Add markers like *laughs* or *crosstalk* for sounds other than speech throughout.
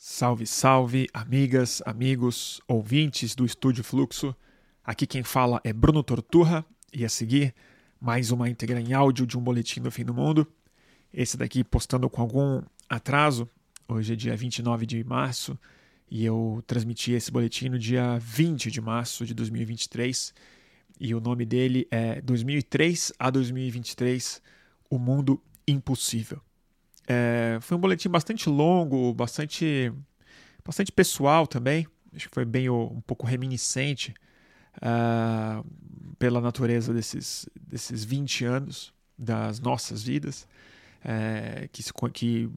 Salve, salve, amigas, amigos, ouvintes do Estúdio Fluxo. Aqui quem fala é Bruno Torturra e a seguir mais uma íntegra em áudio de um boletim do fim do mundo. Esse daqui postando com algum atraso. Hoje é dia 29 de março e eu transmiti esse boletim no dia 20 de março de 2023. E o nome dele é 2003 a 2023 O Mundo Impossível. É, foi um boletim bastante longo, bastante, bastante pessoal também. Acho que foi bem um pouco reminiscente uh, pela natureza desses, desses 20 anos das nossas vidas, é, que, que,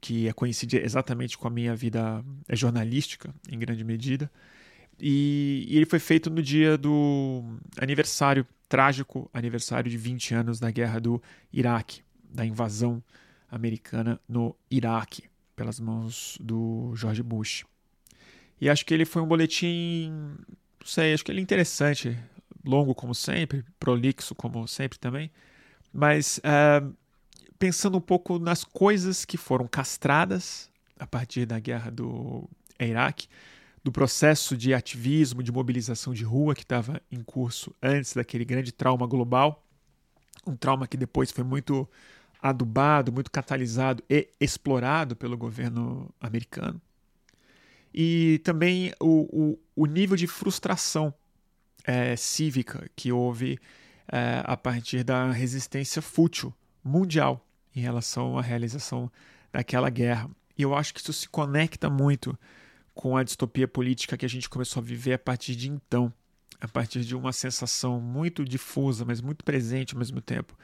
que é coincide exatamente com a minha vida jornalística, em grande medida. E, e, ele foi feito no dia do aniversário, trágico aniversário de 20 anos da guerra do Iraque, da invasão americana no Iraque, pelas mãos do George Bush. E acho que ele foi um boletim, não sei, acho que ele é interessante, longo como sempre, prolixo como sempre também, mas uh, pensando um pouco nas coisas que foram castradas a partir da guerra do Iraque, do processo de ativismo, de mobilização de rua que estava em curso antes daquele grande trauma global, um trauma que depois foi muito adubado, muito catalisado e explorado pelo governo americano. E também o, o, o nível de frustração é, cívica que houve é, a partir da resistência fútil mundial em relação à realização daquela guerra. E eu acho que isso se conecta muito com a distopia política que a gente começou a viver a partir de então, a partir de uma sensação muito difusa, mas muito presente ao mesmo tempo,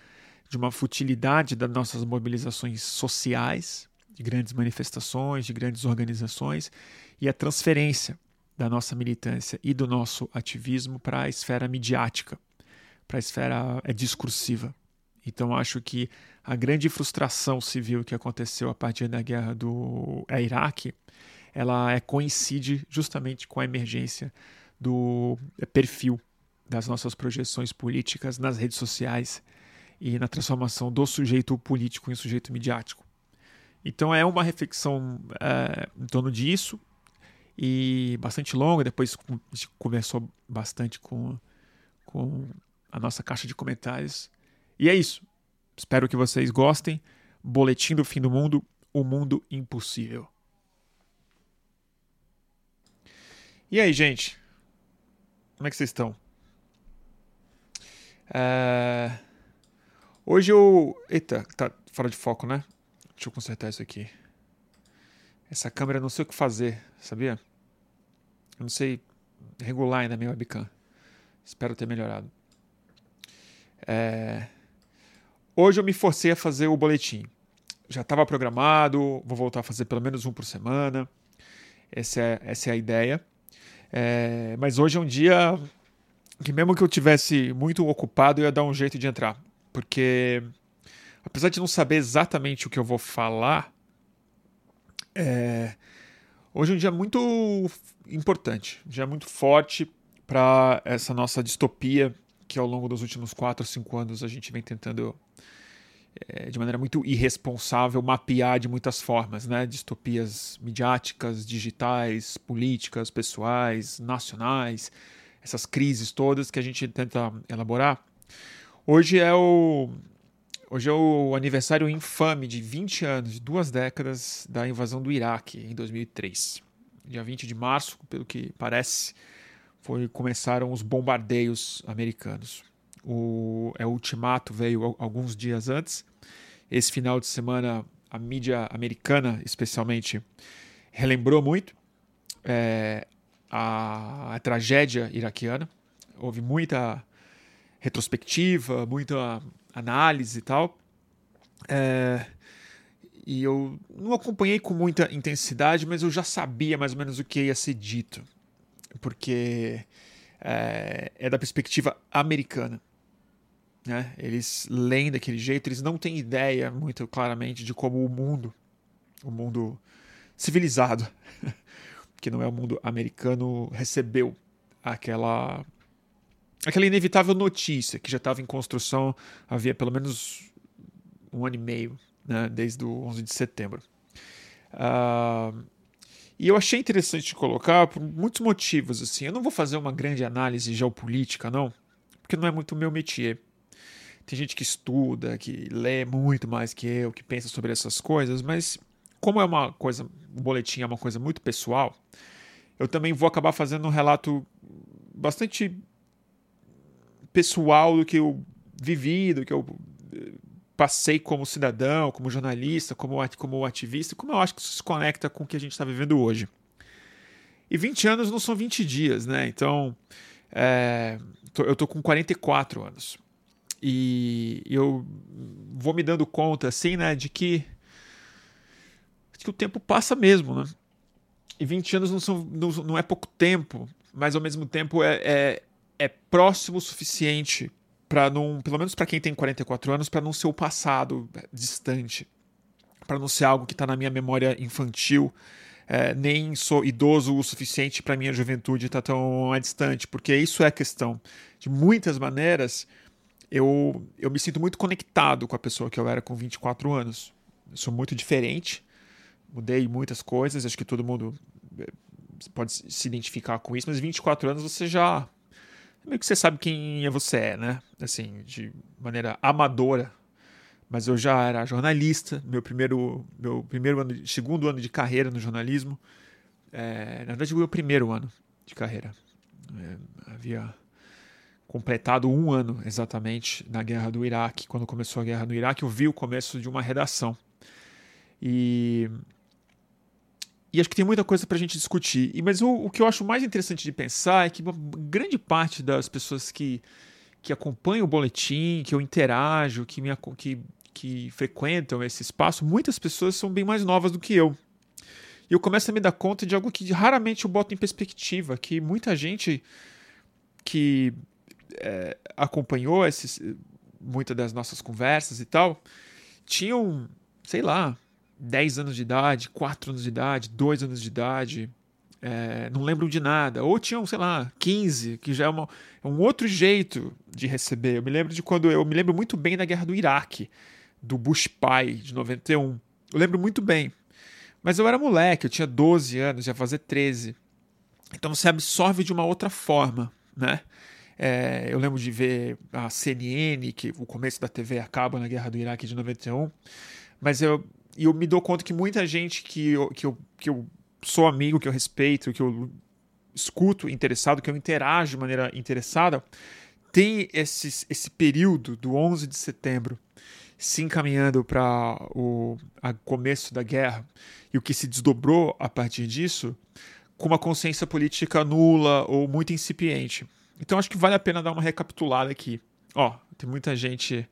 de uma futilidade das nossas mobilizações sociais, de grandes manifestações, de grandes organizações, e a transferência da nossa militância e do nosso ativismo para a esfera midiática, para a esfera é, discursiva. Então acho que a grande frustração civil que aconteceu a partir da guerra do é, Iraque, ela é, coincide justamente com a emergência do é, perfil das nossas projeções políticas nas redes sociais e na transformação do sujeito político em sujeito midiático. Então é uma reflexão é, em torno disso e bastante longa. Depois a gente conversou bastante com, com a nossa caixa de comentários. E é isso. Espero que vocês gostem. Boletim do Fim do Mundo O Mundo Impossível. E aí, gente? Como é que vocês estão? É... Hoje eu. Eita, tá fora de foco, né? Deixa eu consertar isso aqui. Essa câmera não sei o que fazer, sabia? Eu não sei regular ainda minha webcam. Espero ter melhorado. É... Hoje eu me forcei a fazer o boletim. Já estava programado, vou voltar a fazer pelo menos um por semana. Essa é, essa é a ideia. É... Mas hoje é um dia que, mesmo que eu tivesse muito ocupado, eu ia dar um jeito de entrar porque apesar de não saber exatamente o que eu vou falar, é, hoje é um dia muito importante, um dia muito forte para essa nossa distopia que ao longo dos últimos 4 ou 5 anos a gente vem tentando é, de maneira muito irresponsável mapear de muitas formas, né? Distopias midiáticas, digitais, políticas, pessoais, nacionais, essas crises todas que a gente tenta elaborar. Hoje é o Hoje é o aniversário infame de 20 anos, de duas décadas da invasão do Iraque em 2003. Dia 20 de março, pelo que parece, foi começaram os bombardeios americanos. O, é, o ultimato veio alguns dias antes. Esse final de semana, a mídia americana, especialmente, relembrou muito é, a, a tragédia iraquiana. Houve muita retrospectiva, muita análise e tal. É, e eu não acompanhei com muita intensidade, mas eu já sabia mais ou menos o que ia ser dito, porque é, é da perspectiva americana. Né? Eles leem daquele jeito, eles não têm ideia muito claramente de como o mundo, o mundo civilizado, *laughs* que não é o mundo americano, recebeu aquela aquela inevitável notícia que já estava em construção havia pelo menos um ano e meio, né, desde o 11 de setembro. Uh, E eu achei interessante colocar por muitos motivos. Assim, eu não vou fazer uma grande análise geopolítica, não, porque não é muito o meu métier. Tem gente que estuda, que lê muito mais que eu, que pensa sobre essas coisas, mas como é uma coisa, o boletim é uma coisa muito pessoal, eu também vou acabar fazendo um relato bastante pessoal do que eu vivi, do que eu eh, passei como cidadão, como jornalista, como, como ativista, como eu acho que isso se conecta com o que a gente está vivendo hoje. E 20 anos não são 20 dias, né? Então, é, eu tô com 44 anos. E eu vou me dando conta, assim, né, de que, de que o tempo passa mesmo, né? E 20 anos não, são, não, não é pouco tempo, mas ao mesmo tempo é, é, é próximo o suficiente para não, pelo menos para quem tem 44 anos, para não ser o passado distante, para não ser algo que está na minha memória infantil, é, nem sou idoso o suficiente para minha juventude estar tá tão distante, porque isso é a questão. De muitas maneiras, eu, eu me sinto muito conectado com a pessoa que eu era com 24 anos. Eu sou muito diferente, mudei muitas coisas, acho que todo mundo eh, pode se identificar com isso, mas 24 anos você já meio que você sabe quem você é, né? Assim, de maneira amadora. Mas eu já era jornalista, meu primeiro, meu primeiro ano, segundo ano de carreira no jornalismo. É, na verdade, o meu primeiro ano de carreira. É, havia completado um ano exatamente na guerra do Iraque. Quando começou a guerra no Iraque, eu vi o começo de uma redação. E e acho que tem muita coisa para a gente discutir. E, mas o, o, que eu acho mais interessante de pensar é que uma grande parte das pessoas que, que acompanham o boletim, que eu interajo, que, me, que, que frequentam esse espaço, muitas pessoas são bem mais novas do que eu. E eu começo a me dar conta de algo que raramente eu boto em perspectiva, que muita gente que é, acompanhou esses, muitas das nossas conversas e tal, tinham, sei lá, 10 anos de idade, 4 anos de idade, 2 anos de idade, é, não lembram de nada. Ou tinham, sei lá, 15, que já é, uma, é um outro jeito de receber. Eu me lembro de quando eu me lembro muito bem da guerra do Iraque, do Bush pai de 91. Eu lembro muito bem. Mas eu era moleque, eu tinha 12 anos, ia fazer 13. Então você absorve de uma outra forma, né? É, eu lembro de ver a CNN, que o começo da TV acaba na guerra do Iraque de 91. Mas eu, e eu me dou conta que muita gente que eu, que eu, que eu sou amigo, que eu respeito, que eu escuto interessado, que eu interajo de maneira interessada, tem esse, esse período do 11 de setembro se encaminhando para o começo da guerra e o que se desdobrou a partir disso com uma consciência política nula ou muito incipiente. Então acho que vale a pena dar uma recapitulada aqui. Ó, tem muita gente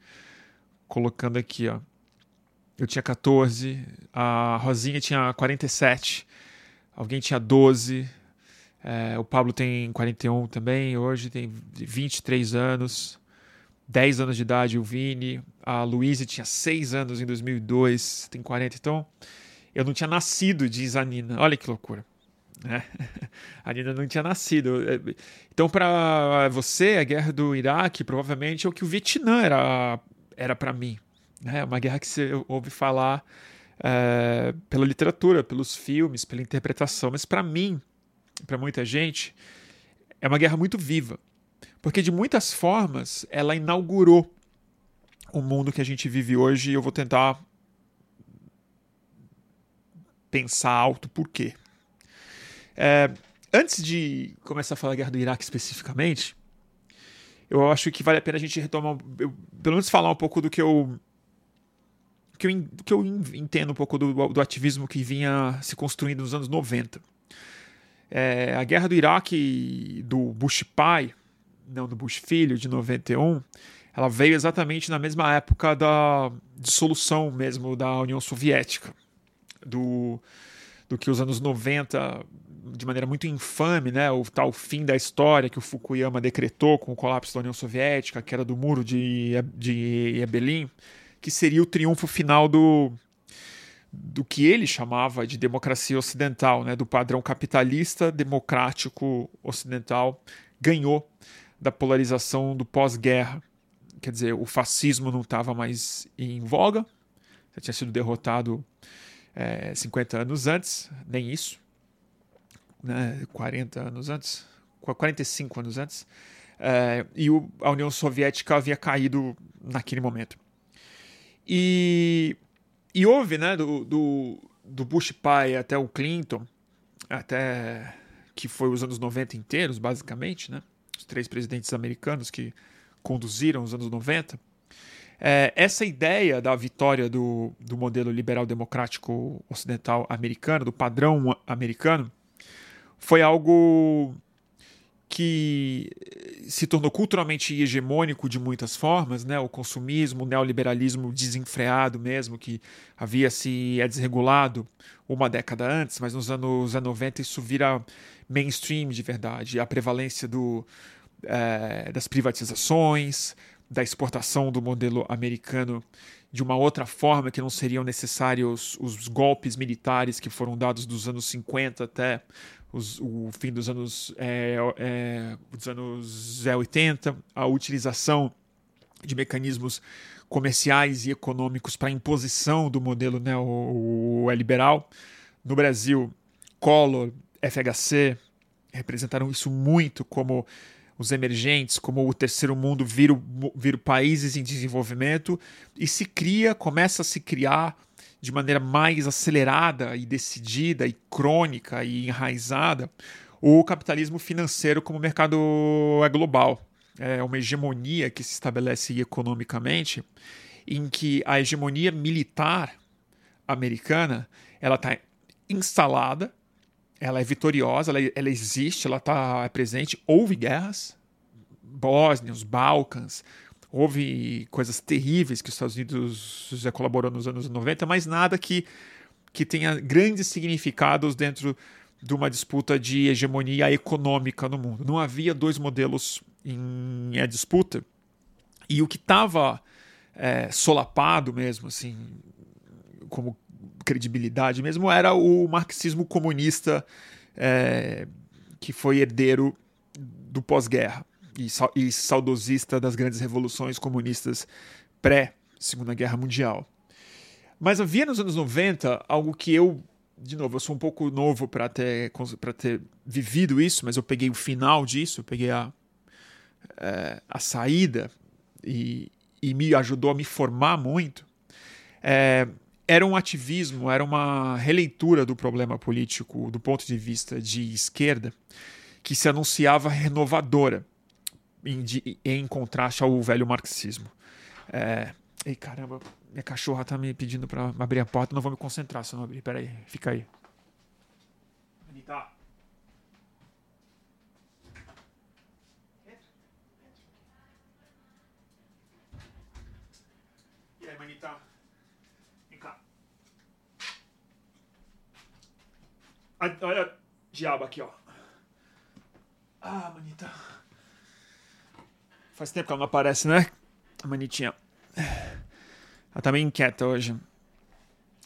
colocando aqui, ó. Eu tinha 14, a Rosinha tinha 47, alguém tinha 12, é, o Pablo tem 41 também, hoje tem 23 anos, 10 anos de idade o Vini, a Luísa tinha 6 anos em 2002, tem 40, então eu não tinha nascido, diz a Nina, olha que loucura. Né? *laughs* A Nina não tinha nascido. Então, para você, a guerra do Iraque provavelmente é o que o Vietnã era era para mim. Né? É uma guerra que você ouve falar é, pela literatura, pelos filmes, pela interpretação. Mas para mim, para muita gente, é uma guerra muito viva. Porque de muitas formas ela inaugurou o mundo que a gente vive hoje e eu vou tentar pensar alto por quê. É, antes de começar a falar da guerra do Iraque especificamente, eu acho que vale a pena a gente retomar, eu, pelo menos falar um pouco do que eu que eu, que eu entendo um pouco do, do ativismo que vinha se construindo nos anos 90. É, a guerra do Iraque do Bush pai, não do Bush filho, de 91, ela veio exatamente na mesma época da dissolução mesmo da União Soviética, do, do que os anos 90, de maneira muito infame, né, o tal fim da história que o Fukuyama decretou com o colapso da União Soviética, que era do muro de, de Berlim, que seria o triunfo final do, do que ele chamava de democracia ocidental, né, do padrão capitalista democrático ocidental, ganhou da polarização do pós-guerra. Quer dizer, o fascismo não estava mais em voga, já tinha sido derrotado é, 50 anos antes, nem isso. né, 40 anos antes, 45 anos antes, é, e o, a União Soviética havia caído naquele momento. E, e houve, né, do, do, do Bush pai até o Clinton, até que foi os anos 90 inteiros, basicamente, né, os três presidentes americanos que conduziram os anos 90, é, essa ideia da vitória do, do modelo liberal democrático ocidental americano, do padrão americano, foi algo que se tornou culturalmente hegemônico de muitas formas, né? o consumismo, o neoliberalismo desenfreado mesmo, que havia se é desregulado uma década antes, mas nos anos 90 isso vira mainstream de verdade. A prevalência do, é, das privatizações, da exportação do modelo americano de uma outra forma, que não seriam necessários os golpes militares que foram dados dos anos 50 até os, o fim dos anos, é, é, dos anos 80, a utilização de mecanismos comerciais e econômicos para imposição do modelo neoliberal. No Brasil, Collor, FHC representaram isso muito como os emergentes, como o terceiro mundo, viram, países em desenvolvimento e se cria, começa a se criar de maneira mais acelerada e decidida e crônica e enraizada o capitalismo financeiro como mercado é global. É uma hegemonia que se estabelece economicamente, em que a hegemonia militar americana ela está instalada ela é vitoriosa, ela, ela existe, ela está é presente. Houve guerras, Bósnia, os Balcãs, houve coisas terríveis que os Estados Unidos já colaborou nos anos 90, mas nada que, que tenha grandes significados dentro de uma disputa de hegemonia econômica no mundo. Não havia dois modelos em, em disputa. E o que estava é, solapado mesmo, assim, como credibilidade mesmo era o marxismo comunista é, que foi herdeiro do pós-guerra e, e saudosista das grandes revoluções comunistas pré-Segunda Guerra Mundial. Mas havia nos anos 90 algo que eu, de novo, eu sou um pouco novo para ter, ter vivido isso, mas eu peguei o final disso, eu peguei a, é, a saída e, e me ajudou a me formar muito. É, era um ativismo, era uma releitura do problema político do ponto de vista de esquerda que se anunciava renovadora em, em contraste ao velho marxismo. É... Ei, caramba, minha cachorra tá me pedindo para abrir a porta, não vou me concentrar se não abrir. Peraí, fica aí. Anitta. E aí, Manita? Olha, diabo aqui, ó. Ah, manita. Faz tempo que ela não aparece, né? A manitinha. Ela tá meio inquieta hoje.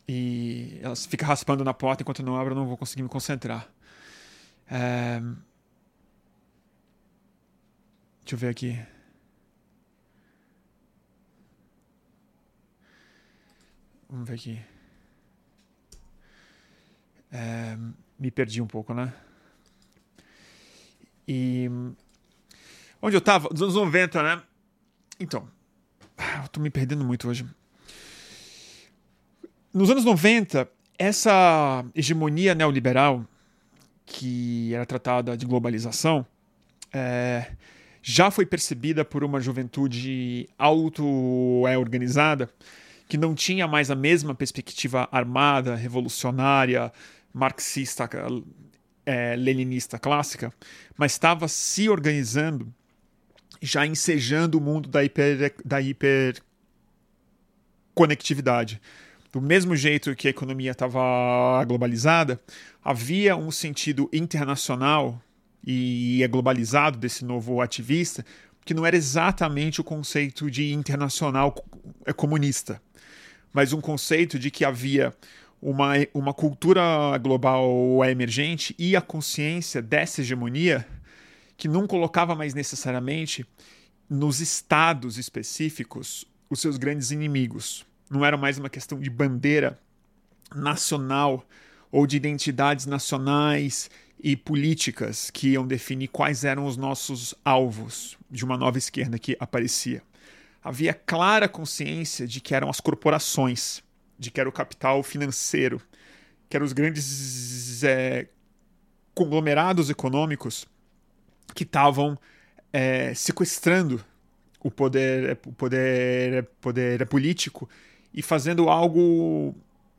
E ela fica raspando na porta enquanto não abre, eu não vou conseguir me concentrar. É... Deixa eu ver aqui. Vamos ver aqui. É, me perdi um pouco, né? E. Onde eu tava? Dos anos 90, né? Então. Eu tô me perdendo muito hoje. Nos anos 90, essa hegemonia neoliberal, que era tratada de globalização, é, já foi percebida por uma juventude auto-organizada que não tinha mais a mesma perspectiva armada, revolucionária, marxista, é, leninista clássica, mas estava se organizando, já ensejando o mundo da, hiper, da hiperconectividade. Do mesmo jeito que a economia estava globalizada, havia um sentido internacional e é globalizado desse novo ativista, que não era exatamente o conceito de internacional comunista, mas um conceito de que havia uma, uma cultura global emergente e a consciência dessa hegemonia que não colocava mais necessariamente nos estados específicos os seus grandes inimigos. Não era mais uma questão de bandeira nacional ou de identidades nacionais e políticas que iam definir quais eram os nossos alvos de uma nova esquerda que aparecia. Havia clara consciência de que eram as corporações, de que era o capital financeiro, que eram os grandes é, conglomerados econômicos que estavam é, sequestrando o poder, o poder, poder político e fazendo algo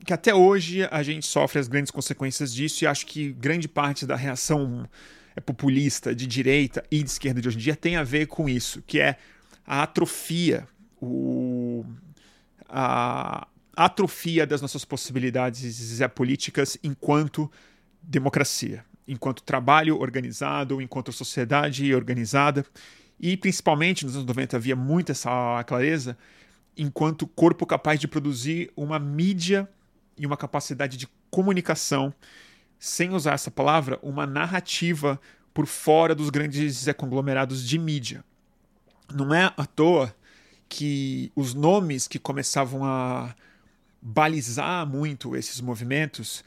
que até hoje a gente sofre as grandes consequências disso e acho que grande parte da reação é populista de direita e de esquerda de hoje em dia tem a ver com isso, que é a atrofia, o, a atrofia das nossas possibilidades políticas enquanto democracia, enquanto trabalho organizado, enquanto sociedade organizada. E principalmente nos anos 90 havia muito essa clareza, enquanto corpo capaz de produzir uma mídia e uma capacidade de comunicação, sem usar essa palavra, uma narrativa por fora dos grandes conglomerados de mídia. Não é à toa que os nomes que começavam a balizar muito esses movimentos,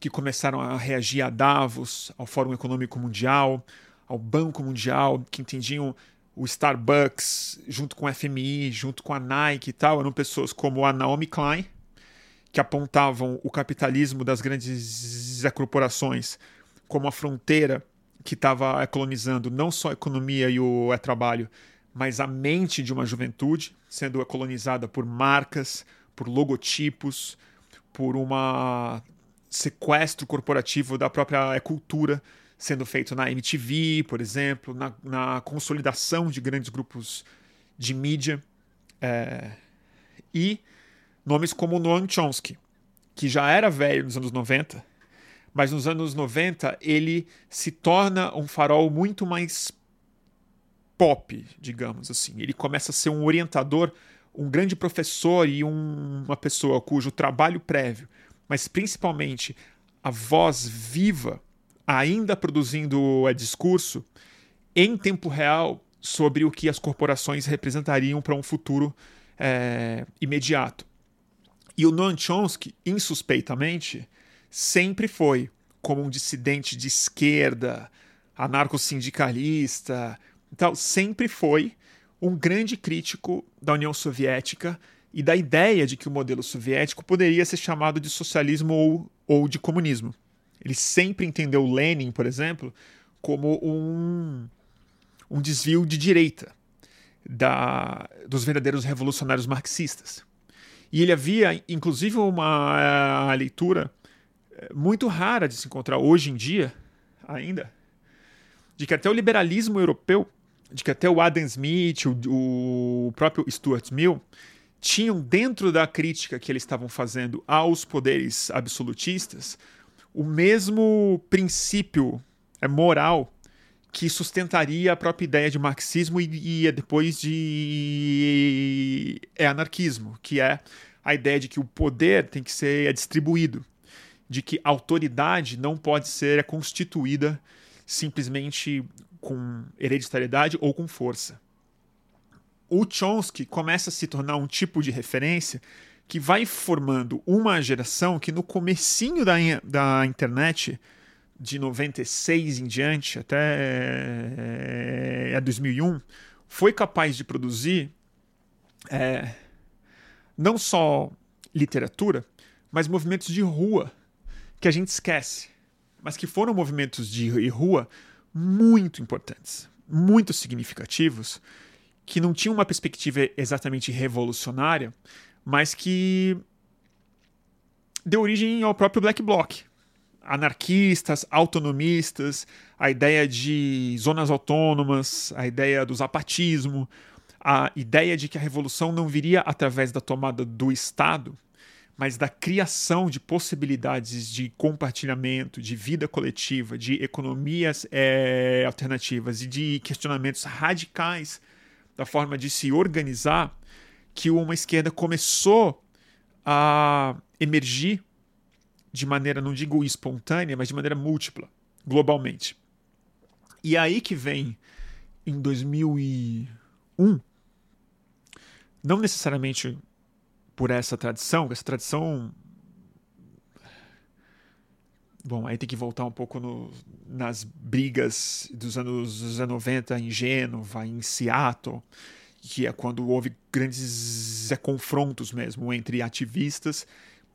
que começaram a reagir a Davos, ao Fórum Econômico Mundial, ao Banco Mundial, que entendiam o Starbucks junto com o FMI, junto com a Nike e tal, eram pessoas como a Naomi Klein, que apontavam o capitalismo das grandes corporações como a fronteira que estava colonizando não só a economia e o trabalho, mas a mente de uma juventude, sendo colonizada por marcas, por logotipos, por uma sequestro corporativo da própria cultura, sendo feito na MTV, por exemplo, na, na consolidação de grandes grupos de mídia. É, e nomes como Noam Chomsky, que já era velho nos anos 90, mas nos anos 90 ele se torna um farol muito mais pop, digamos assim. Ele começa a ser um orientador, um grande professor e um, uma pessoa cujo trabalho prévio, mas principalmente a voz viva, ainda produzindo é, discurso em tempo real sobre o que as corporações representariam para um futuro é, imediato. E o Noam Chomsky, insuspeitamente, sempre foi como um dissidente de esquerda, anarco-sindicalista, então sempre foi um grande crítico da União Soviética e da ideia de que o modelo soviético poderia ser chamado de socialismo ou, ou de comunismo. Ele sempre entendeu Lenin, por exemplo, como um, um desvio de direita da, dos verdadeiros revolucionários marxistas. E ele havia, inclusive, uma uh, leitura eh, muito rara de se encontrar hoje em dia, ainda, de que até o liberalismo europeu, de que até o Adam Smith, o, o próprio Stuart Mill, tinham dentro da crítica que eles estavam fazendo aos poderes absolutistas o mesmo princípio é, moral que sustentaria a própria ideia de marxismo e, e depois de é anarquismo, que é a ideia de que o poder tem que ser distribuído, de que autoridade não pode ser constituída simplesmente com hereditariedade ou com força. O Chomsky começa a se tornar um tipo de referência que vai formando uma geração que no comecinho da, da internet de 96 em diante, até é, 2001, foi capaz de produzir é, não só literatura, mas movimentos de rua que a gente esquece, mas que foram movimentos de rua muito importantes, muito significativos, que não tinham uma perspectiva exatamente revolucionária, mas que deu origem ao próprio Black Bloc, anarquistas, autonomistas, a ideia de zonas autônomas, a ideia do zapatismo, a ideia de que a revolução não viria através da tomada do Estado, mas da criação de possibilidades de compartilhamento, de vida coletiva, de economias é, alternativas e de questionamentos radicais da forma de se organizar, que uma esquerda começou a emergir de maneira, não digo espontânea, mas de maneira múltipla, globalmente. E aí que vem, em 2001, não necessariamente por essa tradição, essa tradição Bom, aí tem que voltar um pouco no, nas brigas dos anos, dos anos 90 em Gênova, em Seattle, que é quando houve grandes é, confrontos mesmo entre ativistas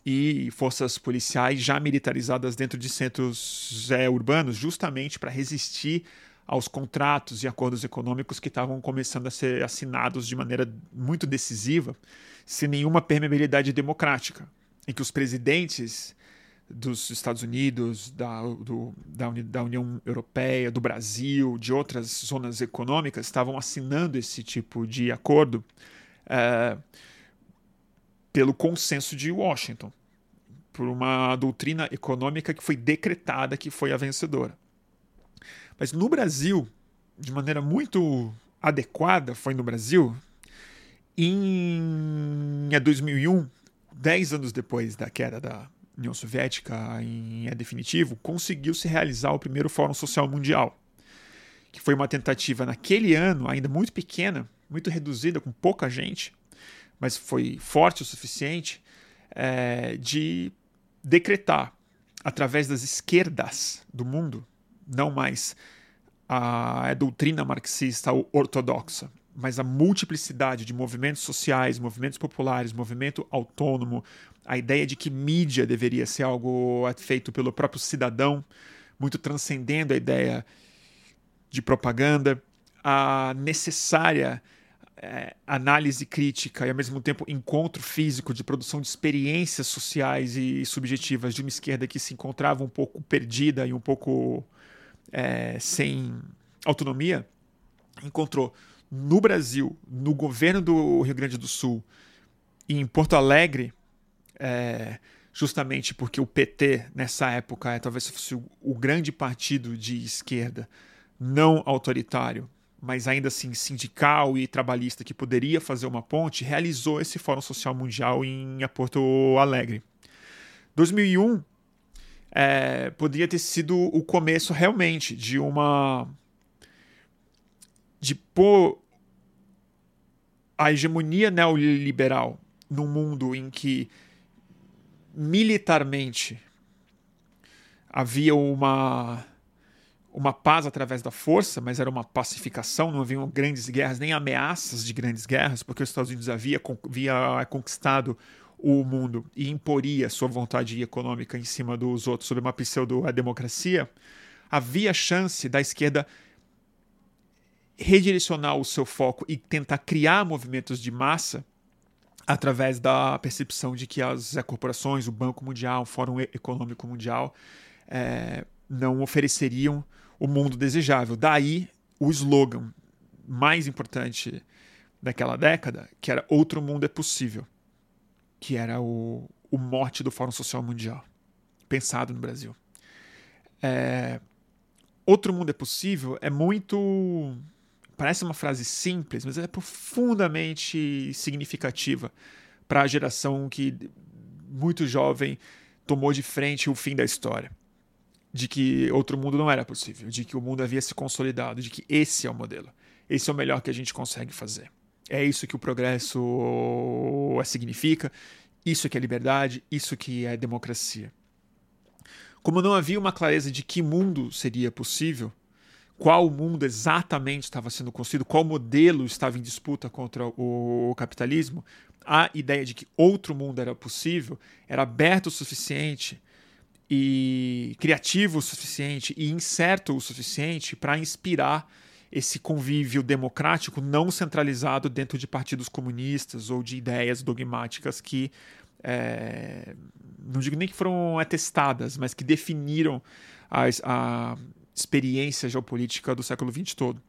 e forças policiais já militarizadas dentro de centros é, urbanos, justamente para resistir aos contratos e acordos econômicos que estavam começando a ser assinados de maneira muito decisiva, sem nenhuma permeabilidade democrática, em que os presidentes dos Estados Unidos, da, do, da, Uni, da, União Europeia, do Brasil, de outras zonas econômicas estavam assinando esse tipo de acordo é, pelo consenso de Washington, por uma doutrina econômica que foi decretada que foi a vencedora. Mas no Brasil, de maneira muito adequada, foi no Brasil, em 2001, dez anos depois da queda da União Soviética em é definitivo, conseguiu se realizar o primeiro Fórum Social Mundial, que foi uma tentativa naquele ano, ainda muito pequena, muito reduzida, com pouca gente, mas foi forte o suficiente, é, de decretar, através das esquerdas do mundo, não mais a, a doutrina marxista ortodoxa, mas a multiplicidade de movimentos sociais, movimentos populares, movimento autônomo, a ideia de que mídia deveria ser algo feito pelo próprio cidadão, muito transcendendo a ideia de propaganda, a necessária é, análise crítica e, ao mesmo tempo, encontro físico de produção de experiências sociais e subjetivas de uma esquerda que se encontrava um pouco perdida e um pouco é, sem autonomia, encontrou no Brasil, no governo do Rio Grande do Sul e em Porto Alegre é, justamente porque o PT, nessa época, é, talvez fosse o, grande partido de esquerda, não autoritário, mas ainda assim sindical e trabalhista, que poderia fazer uma ponte, realizou esse Fórum Social Mundial em Porto Alegre. 2001 é, poderia ter sido o começo realmente de uma. de pôr a hegemonia neoliberal num mundo em que militarmente havia uma uma paz através da força, mas era uma pacificação, não haviam grandes guerras, nem ameaças de grandes guerras, porque os Estados Unidos havia, havia conquistado o mundo e imporia sua vontade econômica em cima dos outros sob uma pseudo-democracia, havia chance da esquerda redirecionar o seu foco e tentar criar movimentos de massa através da percepção de que as corporações, o Banco Mundial, o Fórum Econômico Mundial, é, não ofereceriam o mundo desejável. Daí o slogan mais importante daquela década, que era Outro Mundo é Possível, que era o, o mote do Fórum Social Mundial, pensado no Brasil. É, Outro Mundo é Possível é muito parece uma frase simples, mas é profundamente significativa para a geração que, muito jovem, tomou de frente o fim da história. De que outro mundo não era possível, de que o mundo havia se consolidado, de que esse é o modelo. Esse é o melhor que a gente consegue fazer. É isso que o progresso significa, isso que é liberdade, isso que é democracia. Como não havia uma clareza de que mundo seria possível, qual mundo exatamente estava sendo construído, qual modelo estava em disputa contra o capitalismo, a ideia de que outro mundo era possível era aberto o suficiente e criativo o suficiente e incerto o suficiente para inspirar esse convívio democrático não centralizado dentro de partidos comunistas ou de ideias dogmáticas que é, não digo nem que foram atestadas, mas que definiram as, a, experiência geopolítica do século XX todo.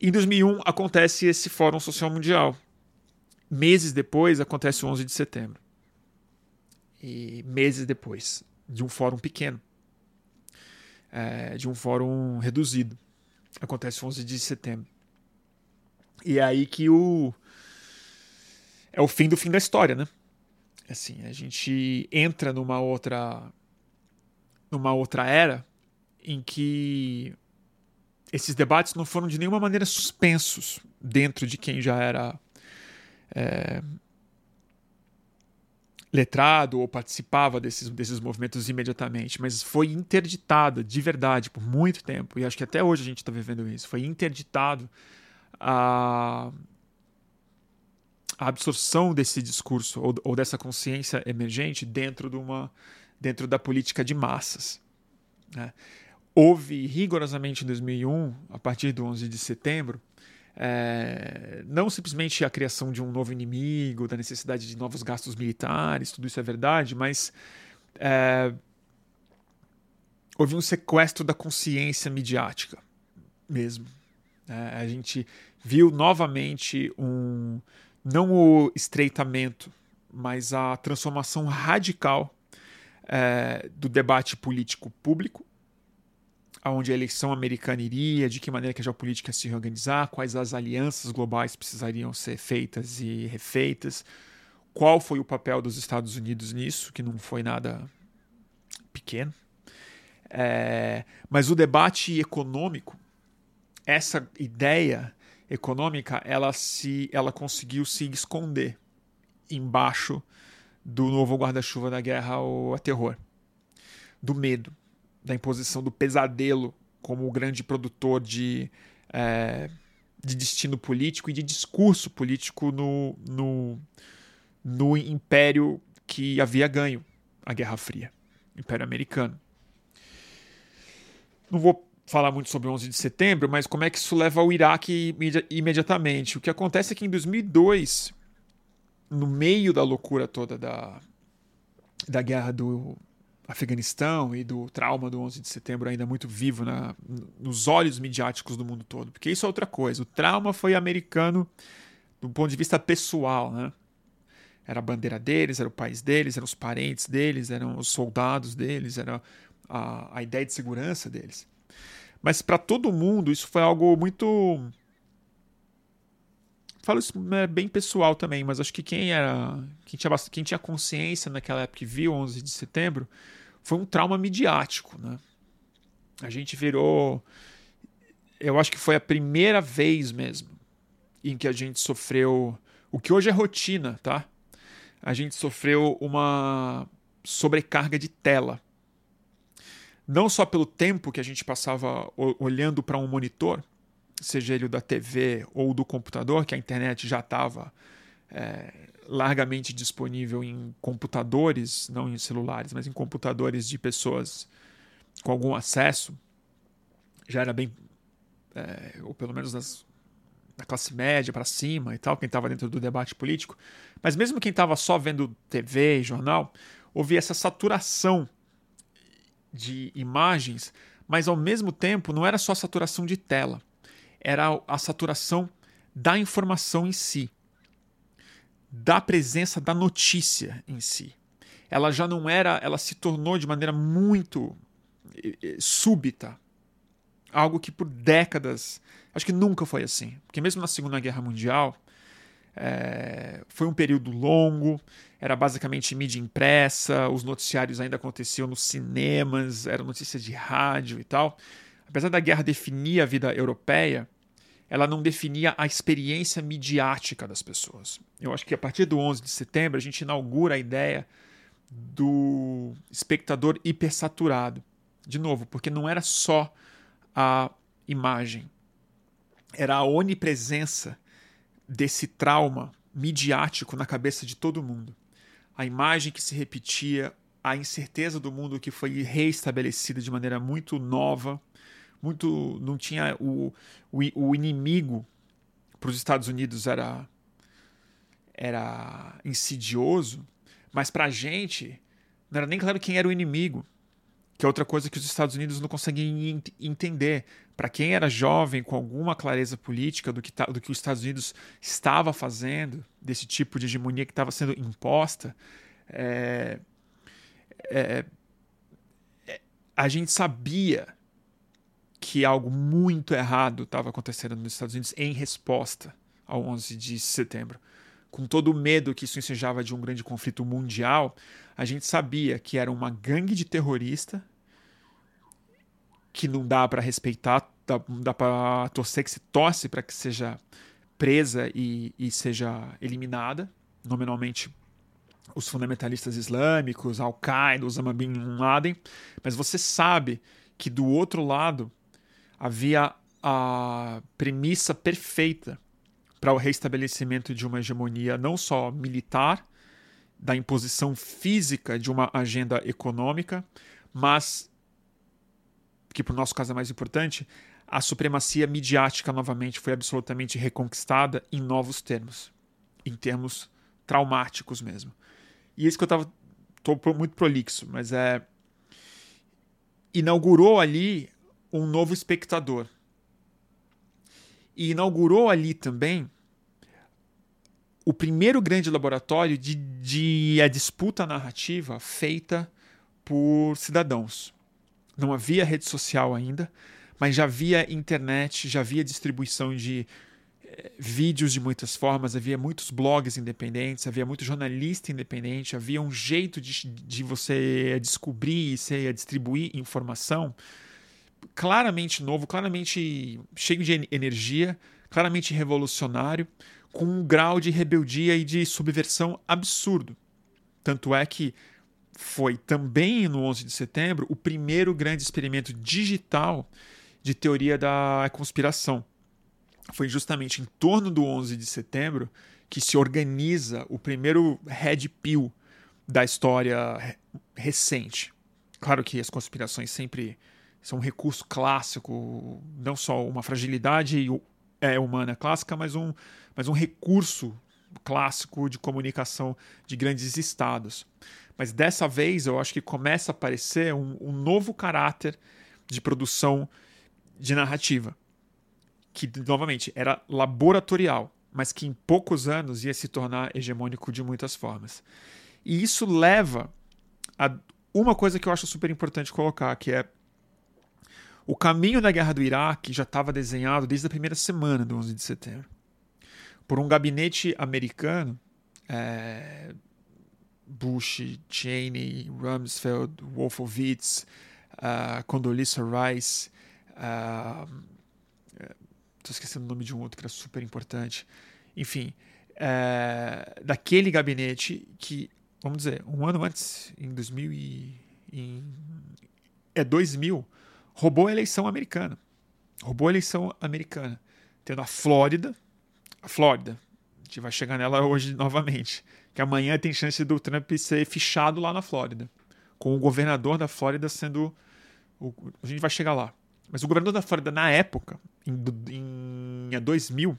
Em 2001 acontece esse Fórum Social Mundial. Meses depois acontece o 11 de setembro. E meses depois de um fórum pequeno, é, de um fórum reduzido, acontece o 11 de setembro. E é aí que o é o fim do fim da história, né? Assim, a gente entra numa outra numa outra era em que esses debates não foram de nenhuma maneira suspensos dentro de quem já era é, letrado ou participava desses, desses movimentos imediatamente, mas foi interditada de verdade por muito tempo, e acho que até hoje a gente está vivendo isso. Foi interditado a, a absorção desse discurso ou, ou, dessa consciência emergente dentro, de uma, dentro da política de massas. Né? Houve rigorosamente em 2001, a partir do 11 de setembro, é, não simplesmente a criação de um novo inimigo, da necessidade de novos gastos militares, tudo isso é verdade, mas é, houve um sequestro da consciência midiática mesmo. É, a gente viu novamente um não o estreitamento, mas a transformação radical é, do debate político público aonde a eleição americana iria, de que maneira que a geopolítica se reorganizar, quais as alianças globais precisariam ser feitas e refeitas, qual foi o papel dos Estados Unidos nisso, que não foi nada pequeno. É, mas o debate econômico, essa ideia econômica, ela se, ela conseguiu se esconder embaixo do novo guarda-chuva da guerra ao terror, do medo da imposição do pesadelo como o grande produtor de, é, de destino político e de discurso político no, no, no império que havia ganho a Guerra Fria, Império Americano. Não vou falar muito sobre o 11 de setembro, mas como é que isso leva ao Iraque imediatamente? O que acontece é que em 2002, no meio da loucura toda da, da guerra do, Afeganistão e do trauma do 11 de setembro ainda muito vivo na, nos olhos midiáticos do mundo todo. Porque isso é outra coisa. O trauma foi americano do ponto de vista pessoal, né? Era a bandeira deles, era o país deles, eram os parentes deles, eram os soldados deles, era a, a ideia de segurança deles. Mas para todo mundo isso foi algo muito falo isso é bem pessoal também, mas acho que quem era quem tinha, quem tinha consciência naquela época que viu 11 de setembro foi um trauma midiático, né? A gente virou eu acho que foi a primeira vez mesmo em que a gente sofreu o que hoje é rotina, tá? A gente sofreu uma sobrecarga de tela. Não só pelo tempo que a gente passava olhando para um monitor, seja ele o da TV ou do computador, que a internet já estava é, largamente disponível em computadores, não em celulares, mas em computadores de pessoas com algum acesso, já era bem, é, ou pelo menos das, da classe média para cima e tal, quem estava dentro do debate político. Mas mesmo quem estava só vendo TV e jornal, houve essa saturação de imagens, mas ao mesmo tempo não era só saturação de tela era a saturação da informação em si, da presença da notícia em si. Ela já não era, ela se tornou de maneira muito eh, eh, súbita, algo que por décadas, acho que nunca foi assim, porque mesmo na Segunda Guerra Mundial é, foi um período longo, era basicamente mídia impressa, os noticiários ainda aconteciam nos cinemas, era notícia de rádio e tal. Apesar da guerra definir a vida europeia, ela não definia a experiência midiática das pessoas. Eu acho que a partir do 11 de setembro a gente inaugura a ideia do espectador hipersaturado. De novo, porque não era só a imagem, era a onipresença desse trauma midiático na cabeça de todo mundo. A imagem que se repetia, a incerteza do mundo que foi reestabelecida de maneira muito nova muito não tinha o, o, o inimigo para os Estados Unidos era era insidioso, mas para a gente não era nem claro quem era o inimigo, que é outra coisa que os Estados Unidos não conseguem entender. Para quem era jovem, com alguma clareza política do que, do que os Estados Unidos estava fazendo, desse tipo de hegemonia que estava sendo imposta, é, é, é, a gente sabia que algo muito errado estava acontecendo nos Estados Unidos em resposta ao 11 de setembro. Com todo o medo que isso ensejava de um grande conflito mundial, a gente sabia que era uma gangue de terrorista que não dá para respeitar, dá, dá para torcer que se torce para que seja presa e, e seja eliminada, nominalmente os fundamentalistas islâmicos, Al-Qaeda, Osama Bin Laden, mas você sabe que do outro lado havia a premissa perfeita para o restabelecimento de uma hegemonia não só militar, da imposição física de uma agenda econômica, mas, que para o nosso caso é mais importante, a supremacia midiática novamente foi absolutamente reconquistada em novos termos, em termos traumáticos mesmo. E isso que eu estava tô muito prolixo, mas é inaugurou ali um novo espectador. E inaugurou ali também o primeiro grande laboratório de, de a disputa narrativa feita por cidadãos. Não havia rede social ainda, mas já havia internet, já havia distribuição de eh, vídeos de muitas formas, havia muitos blogs independentes, havia muito jornalista independente, havia um jeito de, de você descobrir e distribuir informação claramente novo, claramente cheio de energia, claramente revolucionário, com um grau de rebeldia e de subversão absurdo. Tanto é que foi também no 11 de setembro o primeiro grande experimento digital de teoria da conspiração. Foi justamente em torno do 11 de setembro que se organiza o primeiro red pill da história recente. Claro que as conspirações sempre são um recurso clássico, não só uma fragilidade é humana clássica, mas um, mas um recurso clássico de comunicação de grandes estados. Mas dessa vez eu acho que começa a aparecer um, um novo caráter de produção de narrativa, que novamente era laboratorial, mas que em poucos anos ia se tornar hegemônico de muitas formas. E isso leva a uma coisa que eu acho super importante colocar, que é o caminho da guerra do Iraque já estava desenhado desde a primeira semana do 11 de setembro. Por um gabinete americano, é, Bush, Cheney, Rumsfeld, Wolfowitz, uh, Condoleezza Rice, estou uh, esquecendo o nome de um outro que era super importante, enfim, uh, daquele gabinete que, vamos dizer, um ano antes, em 2000 e, em, é 2000, roubou a eleição americana. Roubou a eleição americana. Tendo a Flórida, a Flórida, a gente vai chegar nela hoje novamente, que amanhã tem chance do Trump ser fichado lá na Flórida, com o governador da Flórida sendo. O, a gente vai chegar lá. Mas o governador da Flórida, na época, em, em 2000,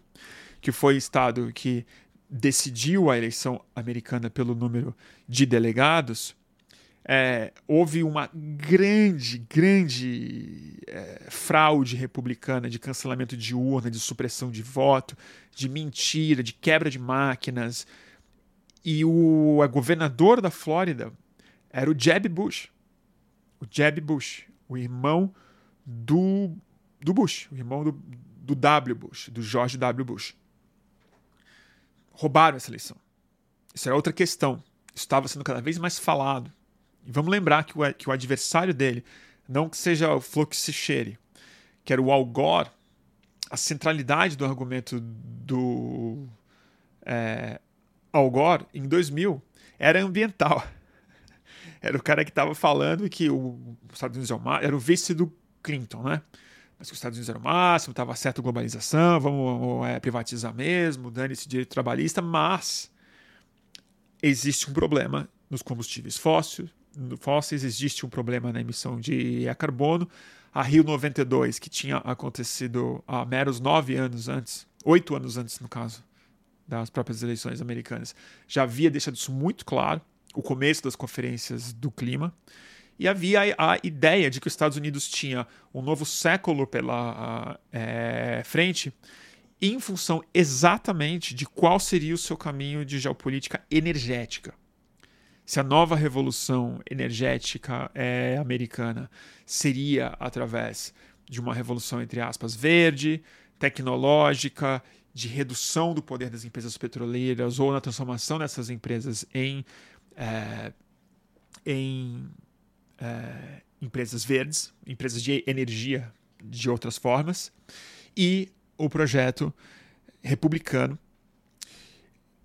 que foi o estado que decidiu a eleição americana pelo número de delegados, é, houve uma grande, grande é, fraude republicana de cancelamento de urna, de supressão de voto, de mentira, de quebra de máquinas. E o governador da Flórida era o Jeb Bush. O Jeb Bush, o irmão do, do Bush, o irmão do, do W. Bush, do George W. Bush. Roubaram essa eleição. Isso era outra questão. Isso estava sendo cada vez mais falado e vamos lembrar que o, que o adversário dele, não que seja o Fluxicheire, que era o Al Gore, a centralidade do argumento do é, Al Gore em 2000 era ambiental. *laughs* Era o cara que estava falando que o Estados Unidos é o máximo, era o vice do Clinton, né? Mas que os Estados Unidos era o máximo, estava certo a globalização, vamos é, privatizar mesmo, dane esse direito trabalhista, mas existe um problema nos combustíveis fósseis, fósseis existe um problema na emissão de carbono. A Rio 92, que tinha acontecido há meros nove anos antes, oito anos antes, no caso, das próprias eleições americanas, já havia deixado isso muito claro, o começo das conferências do clima. E havia a, ideia de que os Estados Unidos tinha um novo século pela é, frente, em função exatamente de qual seria o seu caminho de geopolítica energética se a nova revolução energética é, americana seria através de uma revolução, entre aspas, verde, tecnológica, de redução do poder das empresas petroleiras ou na transformação dessas empresas em, é, em é, empresas verdes, empresas de energia de outras formas, e o projeto republicano,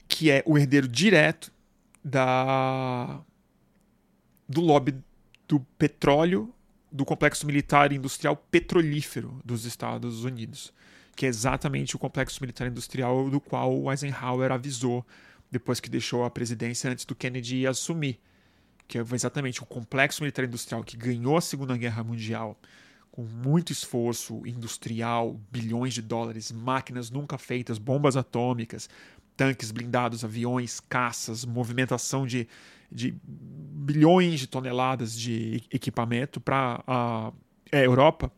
que é o herdeiro direto da do lobby do petróleo do complexo militar e industrial petrolífero dos Estados Unidos, que é exatamente o complexo militar e industrial do qual Eisenhower avisou depois que deixou a presidência antes do Kennedy assumir, que é exatamente o complexo militar industrial que ganhou a Segunda Guerra Mundial com muito esforço industrial, bilhões de dólares, máquinas nunca feitas, bombas atômicas, tanques blindados, aviões, caças, movimentação de de bilhões de toneladas de equipamento para a Europa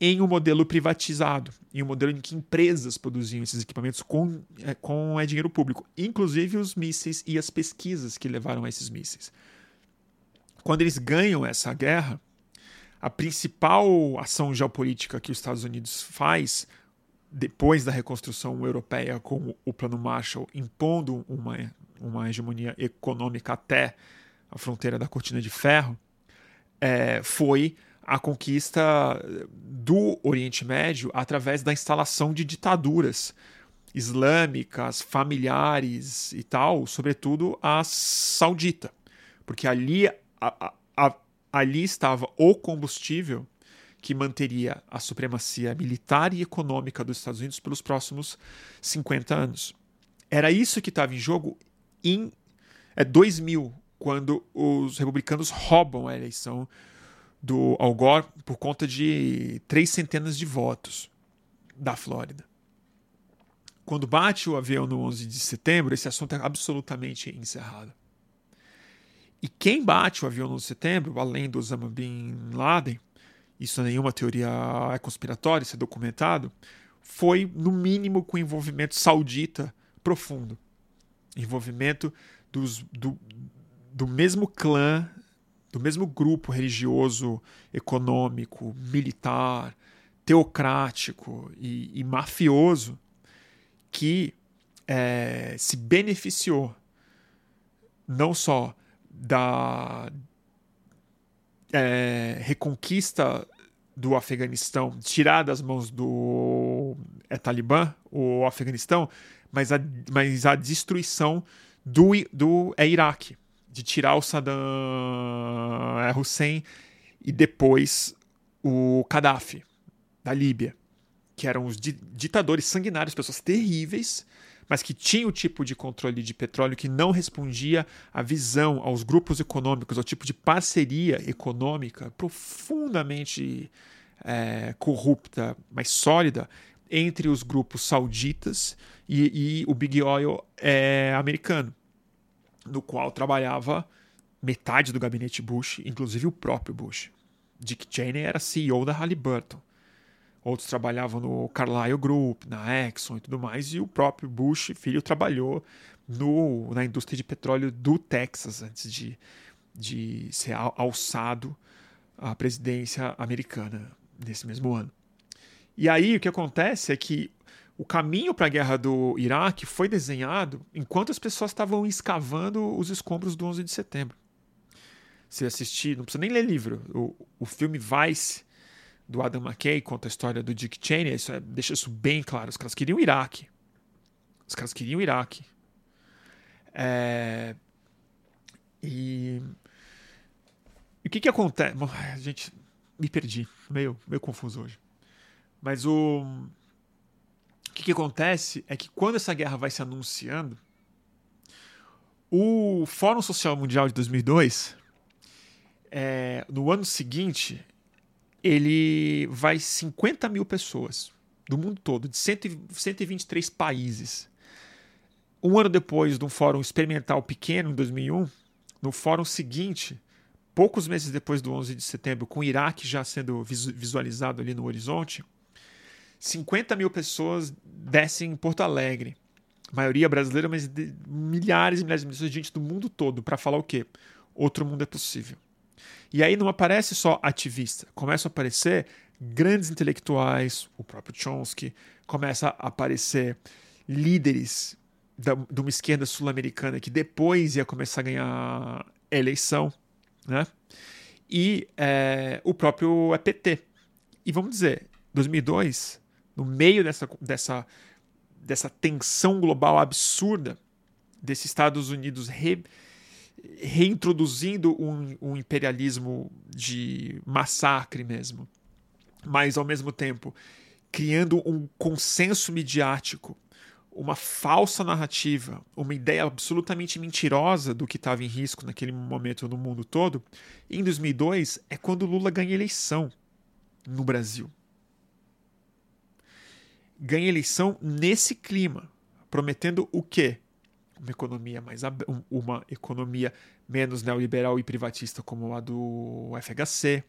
em um modelo privatizado, em um modelo em que empresas produziam esses equipamentos com, é, com é, dinheiro público, inclusive os mísseis e as pesquisas que levaram a esses mísseis. Quando eles ganham essa guerra, a principal ação geopolítica que os Estados Unidos faz depois da reconstrução europeia com o Plano Marshall impondo uma uma hegemonia econômica até a fronteira da cortina de ferro, é, foi a conquista do Oriente Médio através da instalação de ditaduras islâmicas, familiares e tal, sobretudo a saudita, porque ali, a, a, ali estava o combustível que manteria a supremacia militar e econômica dos Estados Unidos pelos próximos 50 anos. Era isso que estava em jogo em é, 2000, quando os republicanos roubam a eleição do Al Gore por conta de três centenas de votos da Flórida. Quando bate o avião no 11 de setembro, esse assunto é absolutamente encerrado. E quem bate o avião no 11 de setembro, além do Osama Bin Laden, isso nenhuma teoria é conspiratória, isso é documentado, foi, no mínimo, com envolvimento saudita profundo. Envolvimento dos, do, do mesmo clã, do mesmo grupo religioso, econômico, militar, teocrático e, e mafioso que é, se beneficiou não só da é, reconquista do Afeganistão, tirar das mãos do é, Talibã o Afeganistão, mas a, mas a destruição do, do é Iraque, de tirar o Saddam Hussein e depois o Gaddafi, da Líbia, que eram os di ditadores sanguinários, pessoas terríveis, mas que tinham o tipo de controle de petróleo que não respondia à visão, aos grupos econômicos, ao tipo de parceria econômica profundamente é, corrupta, mas sólida, entre os grupos sauditas e, e o Big Oil é, americano, no qual trabalhava metade do gabinete Bush, inclusive o próprio Bush. Dick Cheney era CEO da Halliburton. Outros trabalhavam no Carlyle Group, na Exxon e tudo mais, e o próprio Bush, filho, trabalhou no, na indústria de petróleo do Texas antes de, de ser alçado à presidência americana nesse mesmo ano. E aí o que acontece é que o caminho para a guerra do Iraque foi desenhado enquanto as pessoas estavam escavando os escombros do 11 de setembro. Se assistir, não precisa nem ler livro, o, o filme Vice do Adam McKay conta a história do Dick Cheney, isso é, deixa isso bem claro. Os caras queriam o Iraque. Os caras queriam o Iraque. É... E... e o que que acontece? Bom, gente, me perdi, meio, meio confuso hoje. Mas o. O que, que acontece é que quando essa guerra vai se anunciando, o Fórum Social Mundial de 2002, é, no ano seguinte, ele vai 50 mil pessoas do mundo todo, de 123 países. Um ano depois de um fórum experimental pequeno, em 2001, no fórum seguinte, poucos meses depois do 11 de setembro, com o Iraque já sendo visualizado ali no horizonte, 50 mil pessoas descem em Porto Alegre. maioria brasileira, mas milhares e milhares de pessoas, gente do mundo todo, para falar o quê? Outro mundo é possível. E aí não aparece só ativista, começam a aparecer grandes intelectuais, o próprio Chomsky, começa a aparecer líderes da, de uma esquerda sul-americana que depois ia começar a ganhar eleição, né? E é, o próprio EPT. E vamos dizer, 2002 no meio dessa, dessa, dessa tensão global absurda, desses Estados Unidos re, reintroduzindo um, um imperialismo de massacre mesmo, mas ao mesmo tempo criando um consenso midiático, uma falsa narrativa, uma ideia absolutamente mentirosa do que estava em risco naquele momento no mundo todo, em 2002 é quando Lula ganha eleição no Brasil. Ganha eleição nesse clima, prometendo o quê? Uma economia mais uma economia menos neoliberal e privatista como a do FHC.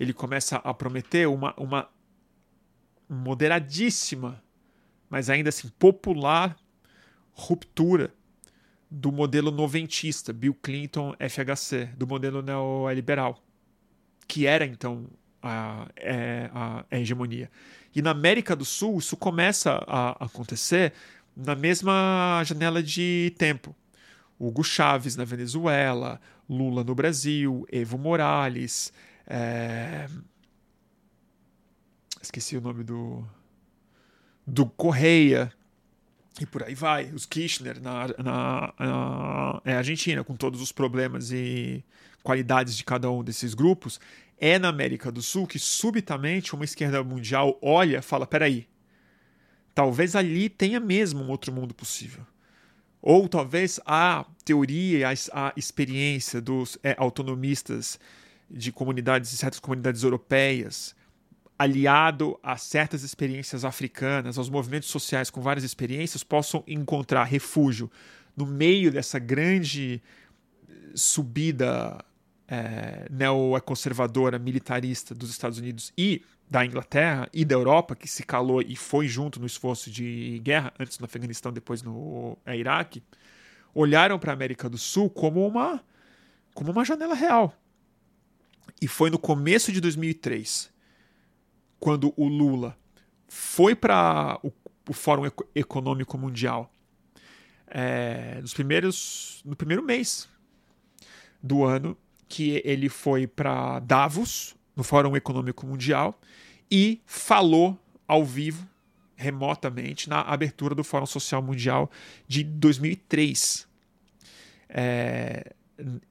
Ele começa a prometer uma, uma moderadíssima, mas ainda assim popular ruptura do modelo noventista, Bill Clinton FHC, do modelo neoliberal, que era então a, é, a, a, hegemonia. E na América do Sul isso começa a acontecer na mesma janela de tempo. Hugo Chávez na Venezuela, Lula no Brasil, Evo Morales, é, esqueci o nome do do Correia e por aí vai, os Kirchner na, na, na é, Argentina, com todos os problemas e qualidades de cada um desses grupos, é na América do Sul que subitamente uma esquerda mundial olha fala: peraí, talvez ali tenha mesmo um outro mundo possível. Ou talvez a teoria, a, a experiência dos é, autonomistas de comunidades, de certas comunidades europeias, aliado a certas experiências africanas, aos movimentos sociais com várias experiências, possam encontrar refúgio no meio dessa grande subida é, neoconservadora, militarista dos Estados Unidos e da Inglaterra e da Europa, que se calou e foi junto no esforço de guerra, antes no Afeganistão, depois no é, Iraque, olharam para a América do Sul como uma, como uma janela real. E foi no começo de 2003 quando o Lula foi para o, o, Fórum Econômico Mundial, é, nos primeiros, no primeiro mês do ano, que ele foi para Davos, no Fórum Econômico Mundial, e falou ao vivo, remotamente, na abertura do Fórum Social Mundial de 2003, é,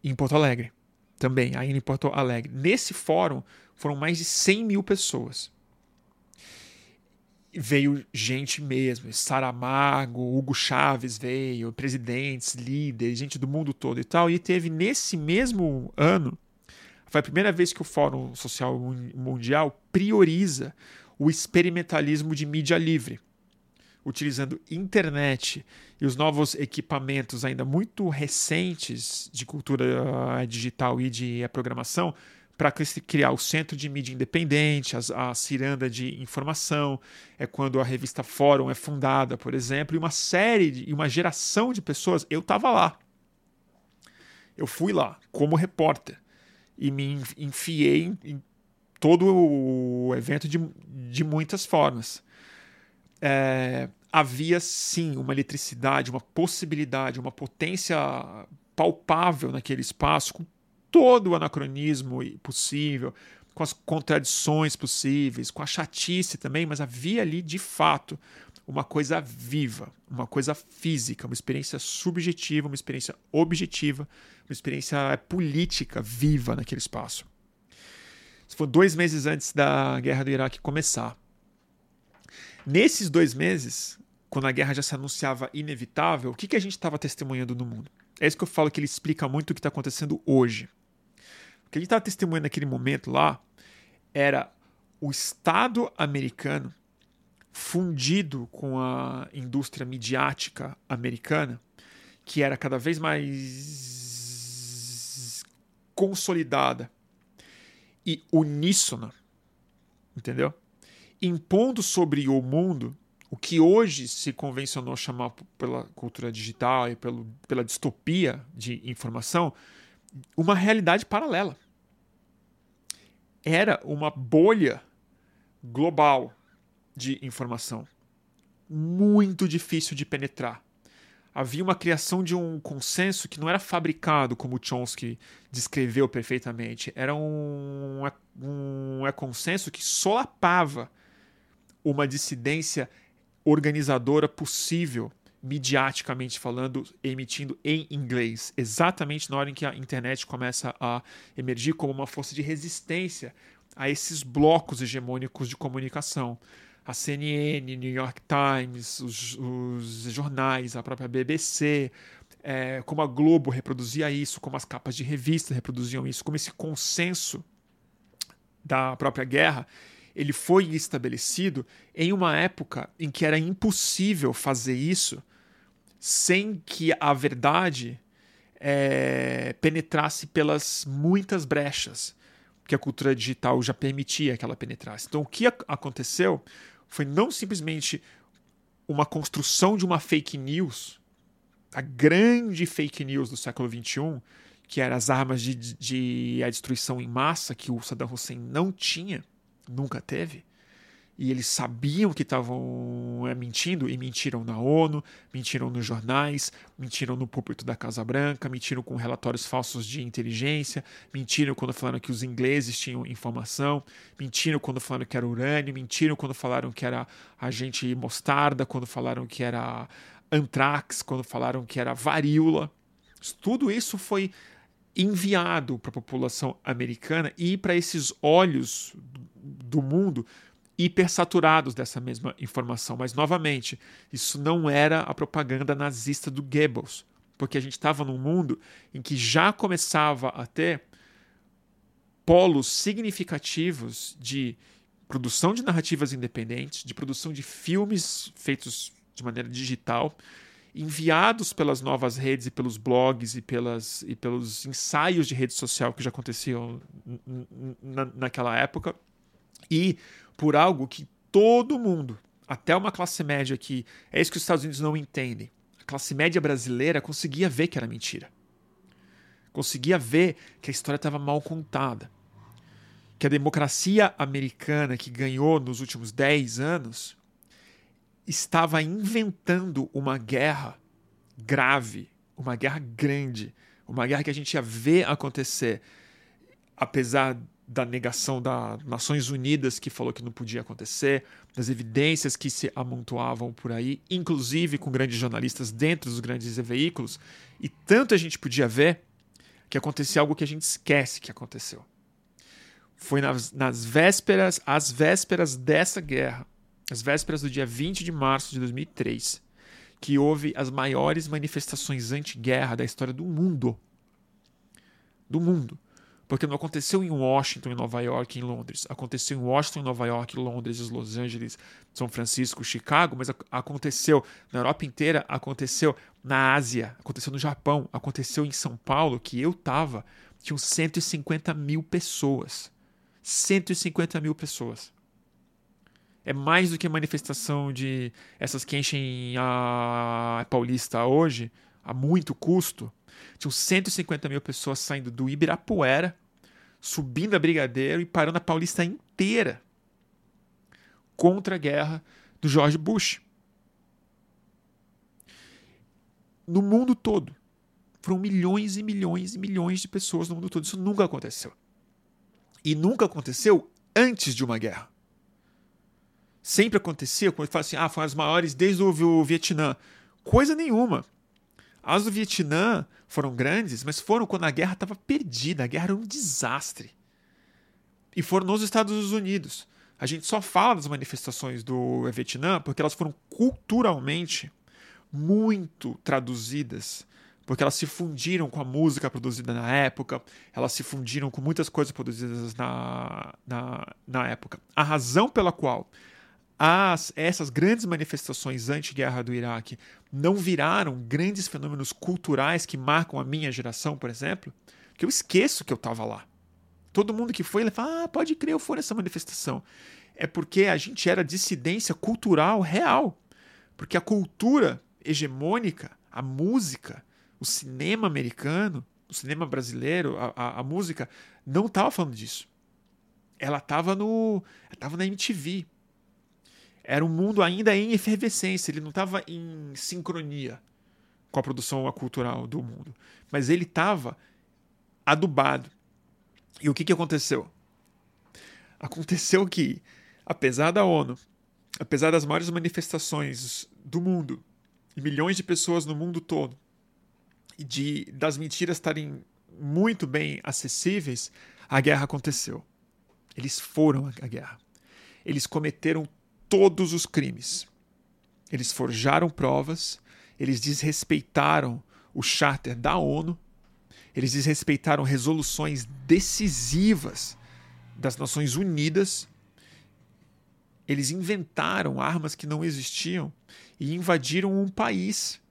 em Porto Alegre. Também, ainda em Porto Alegre. Nesse fórum foram mais de 100 mil pessoas veio gente mesmo, Saramago, Hugo Chaves veio, presidentes, líderes, gente do mundo todo e tal. E teve nesse mesmo ano, foi a primeira vez que o Fórum Social Mundial prioriza o experimentalismo de mídia livre, utilizando internet e os novos equipamentos ainda muito recentes de cultura digital e de programação para criar o Centro de Mídia Independente, a, a Ciranda de Informação, é quando a revista Fórum é fundada, por exemplo, e uma série, e uma geração de pessoas. Eu estava lá. Eu fui lá como repórter e me enfiei em, em todo o evento de, de muitas formas. É, havia sim uma eletricidade, uma possibilidade, uma potência palpável naquele espaço, com todo o anacronismo possível, com as contradições possíveis, com a chatice também, mas havia ali de fato uma coisa viva, uma coisa física, uma experiência subjetiva, uma experiência objetiva, uma experiência política viva naquele espaço. Isso foi dois meses antes da guerra do Iraque começar. Nesses dois meses, quando a guerra já se anunciava inevitável, o que, que a gente estava testemunhando no mundo? É isso que eu falo que ele explica muito o que está acontecendo hoje. O que a gente estava testemunhando naquele momento lá era o Estado americano fundido com a indústria midiática americana, que era cada vez mais consolidada e uníssona, entendeu? Impondo sobre o mundo o que hoje se convencionou chamar pela cultura digital e pelo, pela distopia de informação uma realidade paralela. Era uma bolha global de informação, muito difícil de penetrar. Havia uma criação de um consenso que não era fabricado, como Chomsky descreveu perfeitamente. Era um, um, um consenso que solapava uma dissidência organizadora possível midiaticamente falando, emitindo em inglês, exatamente na hora em que a internet começa a emergir como uma força de resistência a esses blocos hegemônicos de comunicação. A CNN, New York Times, os, os jornais, a própria BBC, é, como a Globo reproduzia isso, como as capas de revista reproduziam isso, como esse consenso da própria guerra ele foi estabelecido em uma época em que era impossível fazer isso sem que a verdade é, penetrasse pelas muitas brechas que a cultura digital já permitia que ela penetrasse. Então, o que aconteceu foi não simplesmente uma construção de uma fake news, a grande fake news do século XXI, que eram as armas de, de a destruição em massa que o Saddam Hussein não tinha, nunca teve. E eles sabiam que estavam é, mentindo e mentiram na ONU, mentiram nos jornais, mentiram no púlpito da Casa Branca, mentiram com relatórios falsos de inteligência, mentiram quando falaram que os ingleses tinham informação, mentiram quando falaram que era urânio, mentiram quando falaram que era agente mostarda, quando falaram que era antrax, quando falaram que era varíola. Tudo isso foi enviado para a população americana e para esses olhos do mundo hipersaturados dessa mesma informação. Mas, novamente, isso não era a propaganda nazista do Goebbels, porque a gente estava num mundo em que já começava a ter polos significativos de produção de narrativas independentes, de produção de filmes feitos de maneira digital, enviados pelas novas redes e pelos blogs e, pelas, e pelos ensaios de rede social que já aconteciam na, naquela época, e por algo que todo mundo, até uma classe média que é isso que os Estados Unidos não entendem. A classe média brasileira conseguia ver que era mentira. Conseguia ver que a história estava mal contada. Que a democracia americana que ganhou nos últimos 10 anos estava inventando uma guerra grave, uma guerra grande, uma guerra que a gente ia ver acontecer, apesar da negação das Nações Unidas que falou que não podia acontecer, das evidências que se amontoavam por aí, inclusive com grandes jornalistas dentro dos grandes veículos, e tanto a gente podia ver que acontecia algo que a gente esquece que aconteceu. Foi nas, nas vésperas, às vésperas dessa guerra, as vésperas do dia 20 de março de 2003, que houve as maiores manifestações anti-guerra da história do mundo. Do mundo. Porque não aconteceu em Washington, em Nova York, em Londres. Aconteceu em Washington, em Nova York, Londres, Los Angeles, São Francisco, Chicago, mas aconteceu na Europa inteira, aconteceu na Ásia, aconteceu no Japão, aconteceu em São Paulo, que eu tava, tinham 150 mil pessoas. 150 mil pessoas. É mais do que manifestação de essas que enchem a Paulista hoje, a muito custo. Tinham 150 mil pessoas saindo do Ibirapuera, subindo a Brigadeiro e parando a Paulista inteira contra a guerra do George Bush. No mundo todo. Foram milhões e milhões e milhões de pessoas no mundo todo. Isso nunca aconteceu. E nunca aconteceu antes de uma guerra. Sempre acontecia quando fala assim: ah, foram as maiores desde o Vietnã. Coisa nenhuma. As do Vietnã foram grandes, mas foram quando a guerra estava perdida, a guerra era um desastre. E foram nos Estados Unidos. A gente só fala das manifestações do Vietnã porque elas foram culturalmente muito traduzidas, porque elas se fundiram com a música produzida na época, elas se fundiram com muitas coisas produzidas na, na, na época. A razão pela qual as, essas grandes manifestações anti-guerra do Iraque não viraram grandes fenômenos culturais que marcam a minha geração, por exemplo, que eu esqueço que eu estava lá. Todo mundo que foi, ele fala, ah, pode crer, eu fui nessa manifestação. É porque a gente era dissidência cultural real. Porque a cultura hegemônica, a música, o cinema americano, o cinema brasileiro, a, a, a música, não estava falando disso. Ela estava no. Ela na MTV era um mundo ainda em efervescência, ele não estava em sincronia com a produção cultural do mundo, mas ele estava adubado. E o que, que aconteceu? Aconteceu que, apesar da ONU, apesar das maiores manifestações do mundo e milhões de pessoas no mundo todo, e de das mentiras estarem muito bem acessíveis, a guerra aconteceu. Eles foram à guerra. Eles cometeram todos os crimes. Eles forjaram provas, eles desrespeitaram o charter da ONU, eles desrespeitaram resoluções decisivas das Nações Unidas, eles inventaram armas que não existiam e invadiram um país.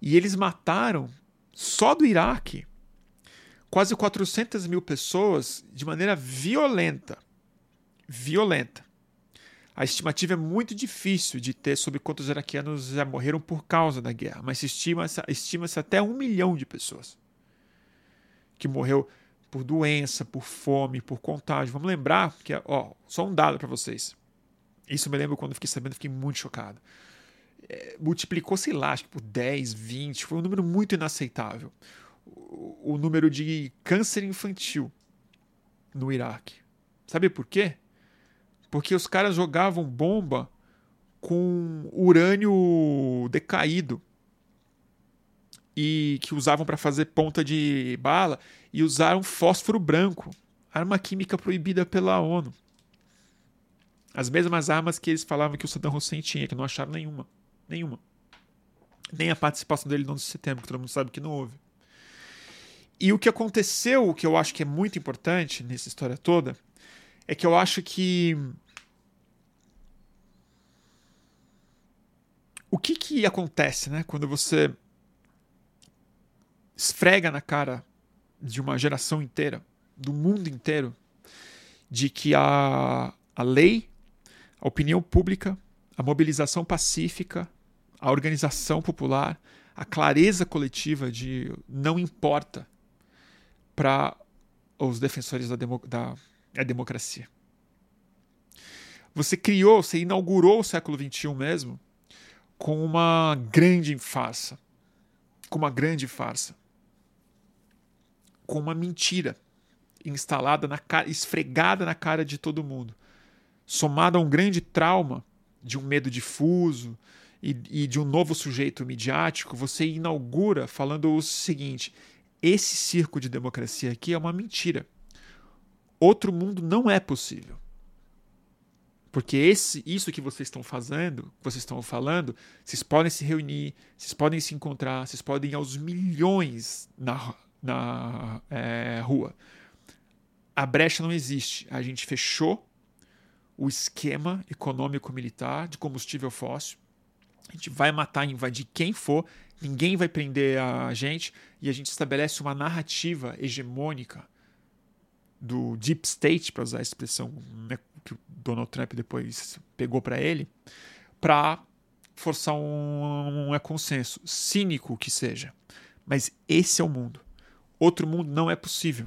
E eles mataram, só do Iraque, quase 400 mil pessoas de maneira violenta. Violenta. A estimativa é muito difícil de ter sobre quantos iraquianos já morreram por causa da guerra, mas estima-se estima até um milhão de pessoas que morreu por doença, por fome, por contágio. Vamos lembrar que, ó, só um dado para vocês. Isso me lembro quando fiquei sabendo, fiquei muito chocado. É, multiplicou, sei lá, acho que por 10, 20, foi um número muito inaceitável. O, o número de câncer infantil no Iraque. Sabe por quê? Porque os caras jogavam bomba com urânio decaído e que usavam para fazer ponta de bala e usaram fósforo branco, arma química proibida pela ONU. As mesmas armas que eles falavam que o Saddam Hussein tinha, que não acharam nenhuma. Nenhuma. Nem a participação dele no 11 de setembro, que todo mundo sabe que não houve. E o que aconteceu, o que eu acho que é muito importante nessa história toda, é que eu acho que o que que acontece, né, quando você esfrega na cara de uma geração inteira, do mundo inteiro, de que a, a lei, a opinião pública, a mobilização pacífica, a organização popular, a clareza coletiva de não importa para os defensores da, da, da democracia. Você criou, você inaugurou o século XXI mesmo com uma grande farsa. Com uma grande farsa. Com uma mentira instalada na cara, esfregada na cara de todo mundo. Somada a um grande trauma de um medo difuso e, e de um novo sujeito midiático, você inaugura falando o seguinte: esse circo de democracia aqui é uma mentira. Outro mundo não é possível. Porque esse, isso que vocês estão fazendo, vocês estão falando, vocês podem se reunir, vocês podem se encontrar, vocês podem ir aos milhões na, na é, rua. A brecha não existe. A gente fechou o esquema econômico-militar de combustível fóssil. A gente vai matar e invadir quem for, ninguém vai prender a gente e a gente estabelece uma narrativa hegemônica do deep state, para usar a expressão né, que o Donald Trump depois pegou para ele, para forçar um, um, consenso, cínico que seja. Mas esse é o mundo. Outro mundo não é possível.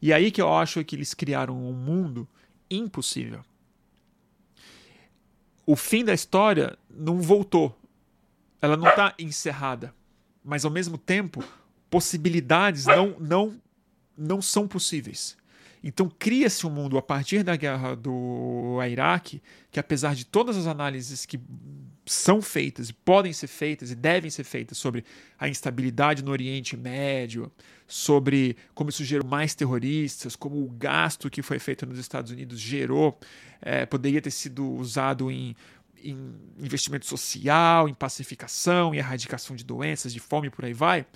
E aí que eu acho que eles criaram um mundo impossível. O fim da história não voltou. Ela não está encerrada. Mas ao mesmo tempo, possibilidades não, não, não são possíveis. Então cria-se um mundo a partir da guerra do Iraque, que apesar de todas as análises que são feitas, podem ser feitas e devem ser feitas sobre a instabilidade no Oriente Médio, sobre como isso gerou mais terroristas, como o gasto que foi feito nos Estados Unidos gerou, é, poderia ter sido usado em em investimento social, em pacificação, em erradicação de doenças, de fome, por aí vai.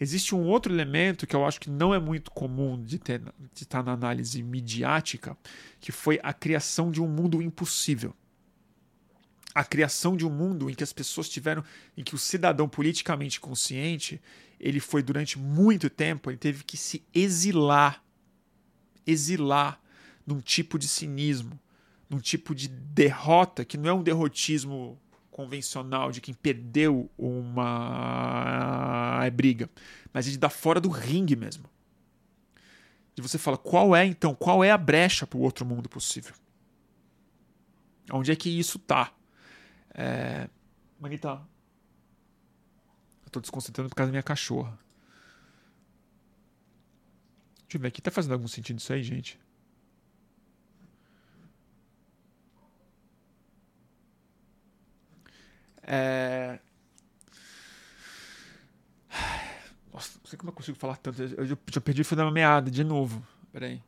Existe um outro elemento que eu acho que não é muito comum de, ter, de estar na análise midiática, que foi a criação de um mundo impossível. A criação de um mundo em que as pessoas tiveram, em que o cidadão politicamente consciente, ele foi durante muito tempo, ele teve que se exilar, exilar num tipo de cinismo, num tipo de derrota que não é um derrotismo convencional de quem perdeu uma briga, mas de dar fora do ringue mesmo. E você fala, qual é então, qual é a brecha para o outro mundo possível? Onde é que isso tá? É... Manita, eu tô desconcentrando por causa da minha cachorra. Deixa eu ver aqui, tá fazendo algum sentido isso aí, gente? É... Nossa, não sei como eu consigo falar tanto. Eu já perdi o fio da meada de novo. Peraí.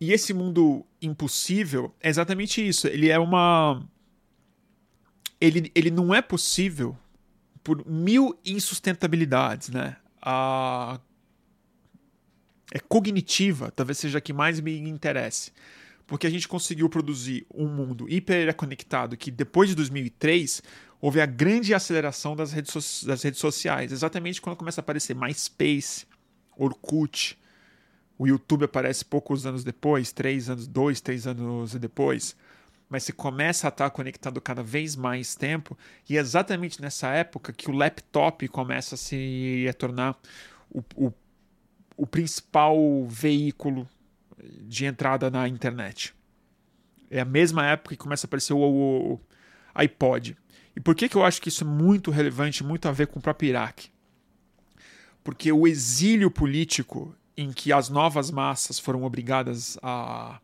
E esse mundo impossível é exatamente isso. Ele é uma. Ele, ele não é possível por mil insustentabilidades, né? A é cognitiva, talvez seja a que mais me interesse. Porque a gente conseguiu produzir um mundo hiperconectado que depois de 2003 houve a grande aceleração das redes, so das redes sociais, exatamente quando começa a aparecer MySpace, Orkut, o YouTube aparece poucos anos depois, três anos, dois, três anos depois, mas se começa a estar conectado cada vez mais tempo, e é exatamente nessa época que o laptop começa a se tornar o, o, o principal veículo de entrada na internet. É a mesma época que começa a aparecer o, o, o iPod. E por que, que eu acho que isso é muito relevante, muito a ver com o próprio Iraque? Porque o exílio político em que as novas massas foram obrigadas a.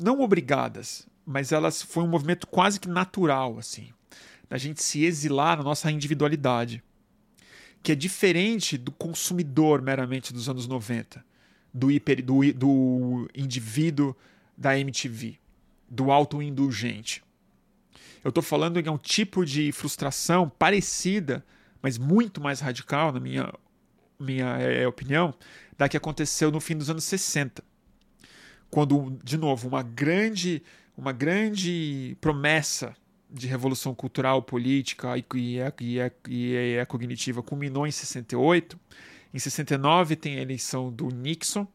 Não obrigadas, mas elas foi um movimento quase que natural, assim, da gente se exilar na nossa individualidade, que é diferente do consumidor meramente dos anos 90, do, hiper, do, do indivíduo da MTV, do autoindulgente. Eu estou falando em um tipo de frustração parecida, mas muito mais radical, na minha minha é, é, opinião, da que aconteceu no fim dos anos 60. Quando, de novo, uma grande, uma grande promessa de revolução cultural, política e, e, e, e, cognitiva culminou em 68. Em 69 tem a eleição do Nixon,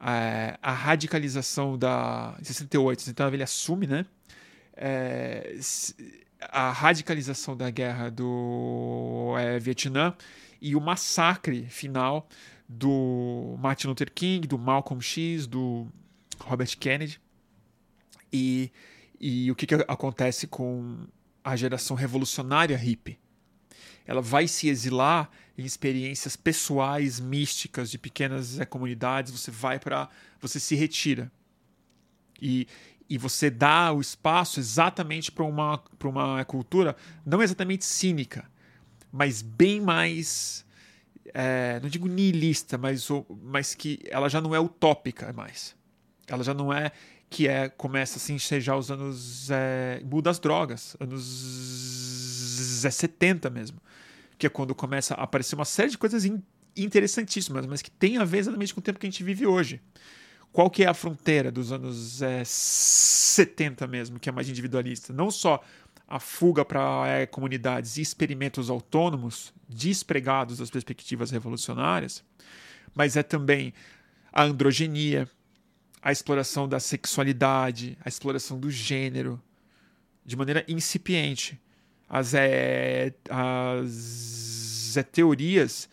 a, a radicalização da. Em 68, 69 ele assume, né? É, a radicalização da guerra do é, Vietnã e o massacre final do Martin Luther King, do Malcolm X, do Robert Kennedy. E, e o que, que acontece com a geração revolucionária hippie? Ela vai se exilar em experiências pessoais, místicas, de pequenas comunidades. Você vai para. Você se retira. E, e você dá o espaço exatamente para uma, uma cultura não exatamente cínica, mas bem mais. É, não digo nihilista, mas, mas que ela já não é utópica mais. Ela já não é que é começa assim seja os anos é, das drogas, anos é, 70 mesmo, que é quando começa a aparecer uma série de coisas in, interessantíssimas, mas que tem a ver exatamente com o tempo que a gente vive hoje. Qual que é a fronteira dos anos é, 70 mesmo, que é mais individualista? Não só a fuga para é, comunidades e experimentos autônomos despregados das perspectivas revolucionárias, mas é também a androgenia, a exploração da sexualidade, a exploração do gênero, de maneira incipiente. As, é, as é, teorias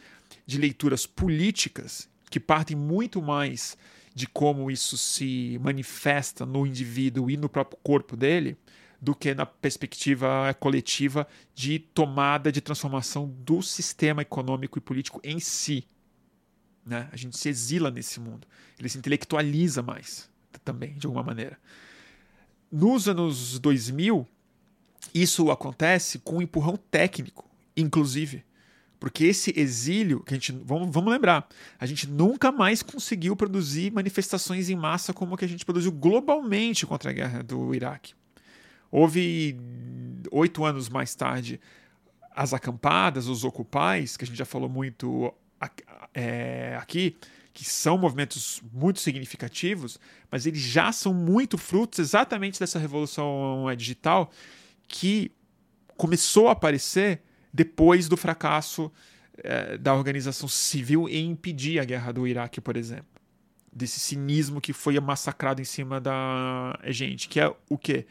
de leituras políticas que partem muito mais de como isso se manifesta no indivíduo e no próprio corpo dele, do que na perspectiva coletiva de tomada de transformação do sistema econômico e político em si. Né? A gente se exila nesse mundo, ele se intelectualiza mais também, de alguma maneira. Nos anos 2000, isso acontece com um empurrão técnico, inclusive. Porque esse exílio, que a gente. Vamos, vamos lembrar, a gente nunca mais conseguiu produzir manifestações em massa como a que a gente produziu globalmente contra a guerra do Iraque. Houve oito anos mais tarde as acampadas, os ocupais, que a gente já falou muito é, aqui, que são movimentos muito significativos, mas eles já são muito frutos exatamente dessa revolução é, digital que começou a aparecer depois do fracasso é, da organização civil em impedir a guerra do Iraque, por exemplo. Desse cinismo que foi massacrado em cima da gente, que é o quê?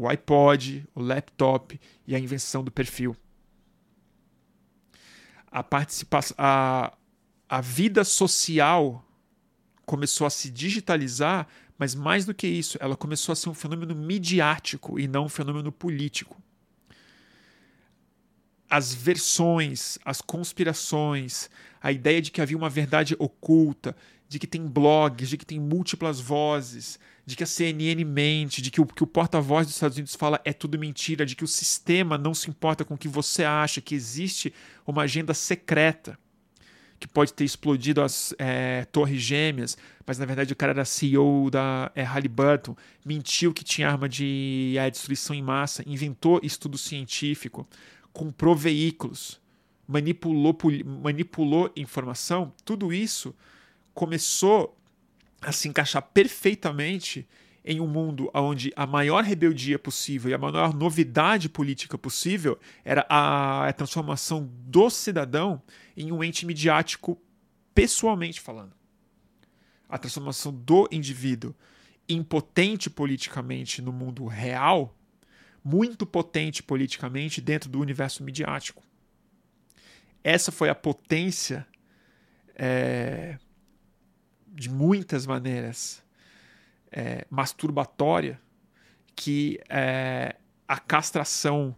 o iPod, o laptop e a invenção do perfil. A participação, a, a vida social começou a se digitalizar, mas mais do que isso, ela começou a ser um fenômeno midiático e não um fenômeno político. as versões, as conspirações, a ideia de que havia uma verdade oculta, de que tem blogs, de que tem múltiplas vozes, de que a CNN mente, de que o que o porta-voz dos Estados Unidos fala é tudo mentira, de que o sistema não se importa com o que você acha, que existe uma agenda secreta que pode ter explodido as é, torres gêmeas, mas na verdade o cara era CEO da é, Halliburton, mentiu que tinha arma de é, destruição em massa, inventou estudo científico, comprou veículos, manipulou, manipulou informação, tudo isso começou a se encaixar perfeitamente em um mundo onde a maior rebeldia possível e a maior novidade política possível era a, transformação do cidadão em um ente midiático pessoalmente falando. A transformação do indivíduo impotente politicamente no mundo real, muito potente politicamente dentro do universo midiático. Essa foi a potência é, de muitas maneiras é, masturbatória que é, a castração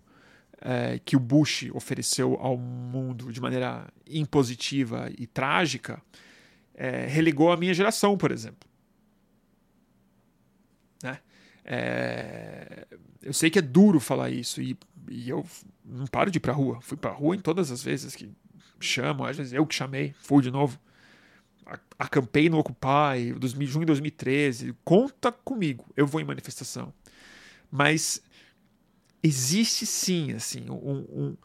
é, que o Bush ofereceu ao mundo de maneira impositiva e trágica é, relegou a minha geração, por exemplo. Né? É, eu sei que é duro falar isso e, e eu não paro de ir para rua. Fui para rua em todas as vezes que chamam, às vezes eu que chamei, fui de novo acampei no Occupy, 2000, junho de 2013, conta comigo, eu vou em manifestação. Mas existe sim assim um, um,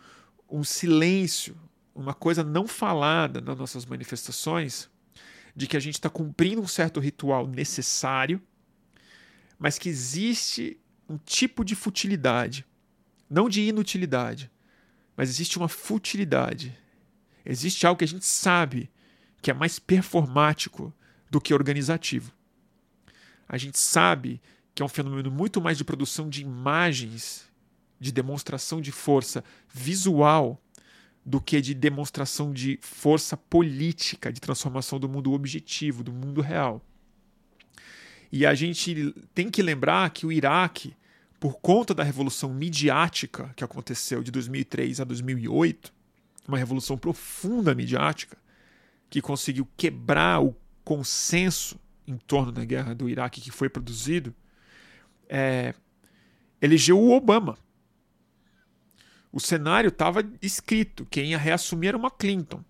um silêncio, uma coisa não falada nas nossas manifestações, de que a gente está cumprindo um certo ritual necessário, mas que existe um tipo de futilidade, não de inutilidade, mas existe uma futilidade. Existe algo que a gente sabe que é mais performático do que organizativo. A gente sabe que é um fenômeno muito mais de produção de imagens, de demonstração de força visual, do que de demonstração de força política, de transformação do mundo objetivo, do mundo real. E a gente tem que lembrar que o Iraque, por conta da revolução midiática que aconteceu de 2003 a 2008, uma revolução profunda midiática, que conseguiu quebrar o consenso em torno da guerra do Iraque que foi produzido, é, elegeu o Obama. O cenário estava escrito: quem ia reassumir era uma Clinton.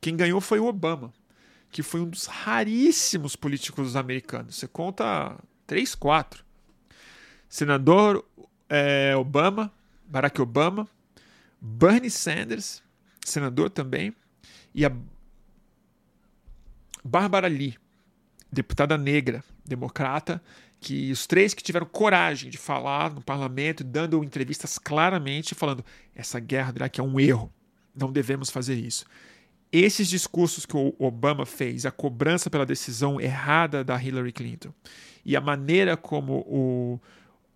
Quem ganhou foi o Obama, que foi um dos raríssimos políticos americanos. Você conta três, quatro. Senador é, Obama, Barack Obama, Bernie Sanders, senador também, e a Bárbara Lee, deputada negra, democrata, que os três que tiveram coragem de falar no parlamento, dando entrevistas claramente, falando: essa guerra do Iraque é um erro, não devemos fazer isso. Esses discursos que o Obama fez, a cobrança pela decisão errada da Hillary Clinton e a maneira como o,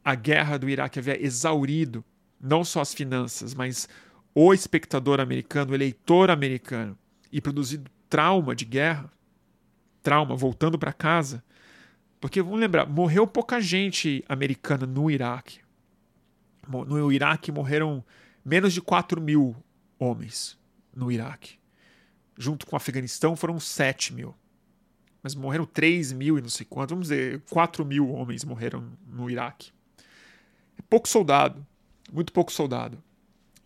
a guerra do Iraque havia exaurido não só as finanças, mas o espectador americano, o eleitor americano, e produzido trauma de guerra, trauma, voltando para casa. Porque vamos lembrar, morreu pouca gente americana no Iraque. No Iraque morreram menos de 4 mil homens no Iraque. Junto com o Afeganistão foram 7 mil. Mas morreram 3 mil e não sei quanto. Vamos dizer, 4 mil homens morreram no Iraque. É pouco soldado. Muito pouco soldado.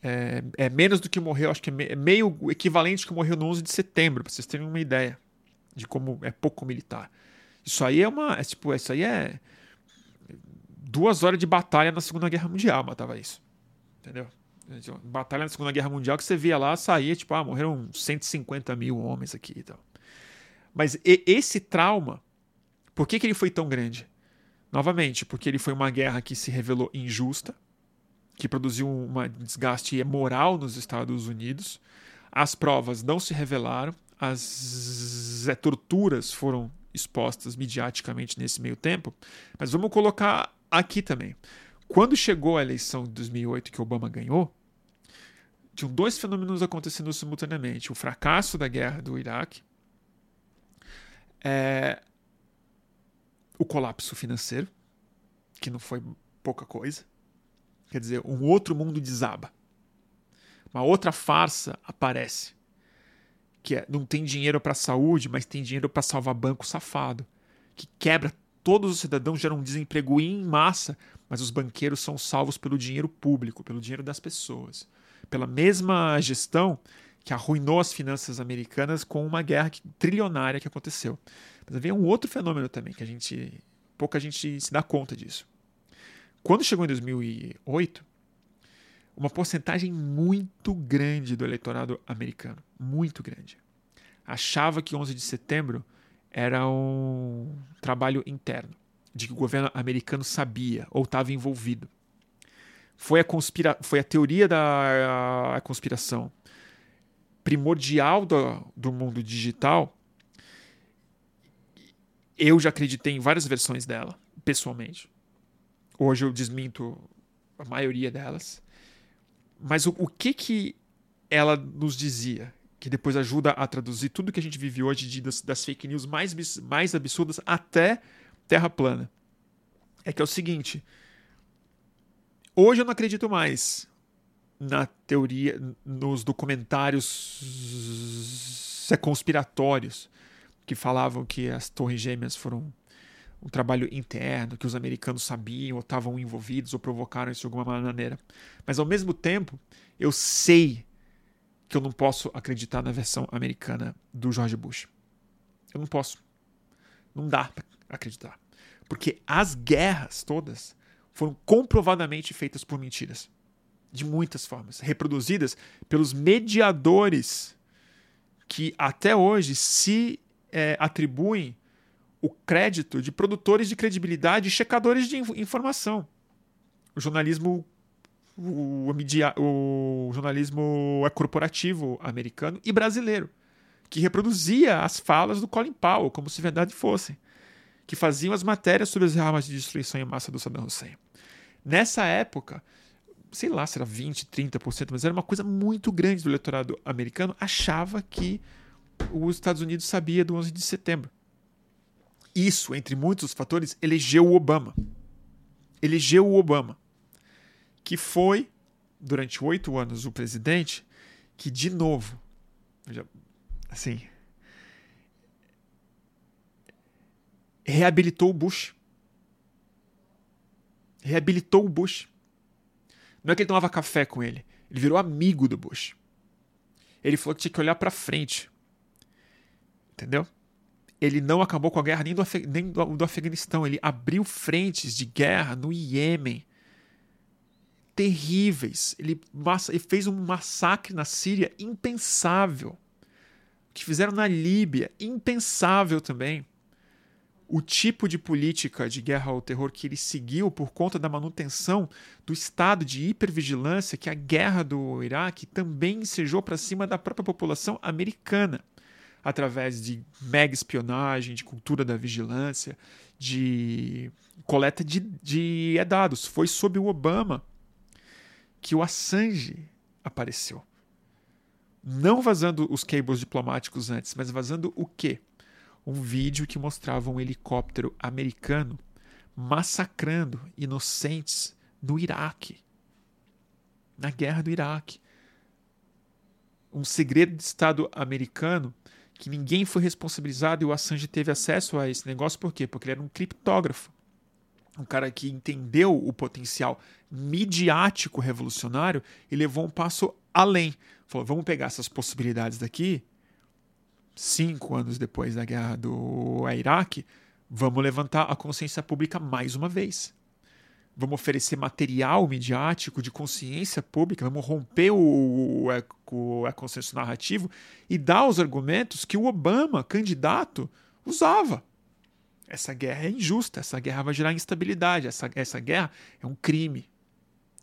É, é menos do que morreu, acho que é, é meio equivalente que morreu no 11 de setembro, para vocês terem uma ideia de como é pouco militar. Isso aí é uma. É, tipo, isso aí é. Duas horas de batalha na Segunda Guerra Mundial matava isso. Entendeu? Batalha na Segunda Guerra Mundial que você via lá, saía, tipo, ah, morreram 150 mil homens aqui e tal. Mas e, esse trauma, por que, que ele foi tão grande? Novamente, porque ele foi uma guerra que se revelou injusta, que produziu um desgaste moral nos Estados Unidos. As provas não se revelaram, as é, torturas foram expostas midiaticamente nesse meio tempo, mas vamos colocar aqui também. Quando chegou a eleição de 2008 que Obama ganhou, tinham dois fenômenos acontecendo simultaneamente: o fracasso da guerra do Iraque, é, o colapso financeiro, que não foi pouca coisa. Quer dizer, um outro mundo desaba. uma outra farsa aparece. Que é, não tem dinheiro para saúde, mas tem dinheiro para salvar banco safado. Que quebra todos os cidadãos, gera um desemprego em massa, mas os banqueiros são salvos pelo dinheiro público, pelo dinheiro das pessoas. Pela mesma gestão que arruinou as finanças americanas com uma guerra trilionária que aconteceu. Mas havia um outro fenômeno também que a gente pouca gente se dá conta disso. Quando chegou em 2008, uma porcentagem muito grande do eleitorado americano, muito grande, achava que 11 de setembro era um trabalho interno, de que o governo americano sabia ou estava envolvido. Foi a, conspira foi a teoria da a conspiração primordial do, do mundo digital. Eu já acreditei em várias versões dela, pessoalmente. Hoje eu desminto a maioria delas. Mas o, o que que ela nos dizia? Que depois ajuda a traduzir tudo que a gente vive hoje de, das, das fake news mais, mais absurdas até terra plana. É que é o seguinte. Hoje eu não acredito mais na teoria, nos documentários conspiratórios que falavam que as Torres Gêmeas foram um trabalho interno que os americanos sabiam ou estavam envolvidos ou provocaram isso de alguma maneira. Mas ao mesmo tempo, eu sei que eu não posso acreditar na versão americana do George Bush. Eu não posso. Não dá para acreditar. Porque as guerras todas foram comprovadamente feitas por mentiras. De muitas formas. Reproduzidas pelos mediadores que até hoje se é, atribuem o crédito de produtores de credibilidade e checadores de informação. O jornalismo o, o, jornalismo é corporativo americano e brasileiro, que reproduzia as falas do Colin Powell como se verdade fossem, que faziam as matérias sobre as armas de destruição em massa do Saddam Hussein. Nessa época, sei lá se era 20, 30%, mas era uma coisa muito grande do eleitorado americano, achava que os Estados Unidos sabia do 11 de setembro. Isso, entre muitos fatores, elegeu o Obama. Elegeu o Obama, que foi, durante oito anos, o presidente que, de novo, assim, reabilitou o Bush. Reabilitou o Bush. Não é que ele tomava café com ele, ele virou amigo do Bush. Ele falou que tinha que olhar para frente. Entendeu? Ele não acabou com a guerra nem do, nem do, do Afeganistão. Ele abriu frentes de guerra no Iêmen terríveis. Ele, ele, fez um massacre na Síria impensável. O que fizeram na Líbia, impensável também. O tipo de política de guerra ao terror que ele seguiu por conta da manutenção do estado de hipervigilância que a guerra do Iraque também ensejou para cima da própria população americana através de mega espionagem, de cultura da vigilância, de coleta de, de dados. Foi sob o Obama que o Assange apareceu. Não vazando os cables diplomáticos antes, mas vazando o quê? Um vídeo que mostrava um helicóptero americano massacrando inocentes no Iraque. Na guerra do Iraque. Um segredo de Estado americano que ninguém foi responsabilizado e o Assange teve acesso a esse negócio por quê? Porque ele era um criptógrafo. Um cara que entendeu o potencial midiático revolucionário e levou um passo além. Falou: vamos pegar essas possibilidades daqui, cinco anos depois da guerra do Iraque, vamos levantar a consciência pública mais uma vez vamos oferecer material midiático de consciência pública, vamos romper o, o, o consenso narrativo e dar os argumentos que o Obama, candidato, usava. Essa guerra é injusta, essa guerra vai gerar instabilidade, essa, essa guerra é um crime,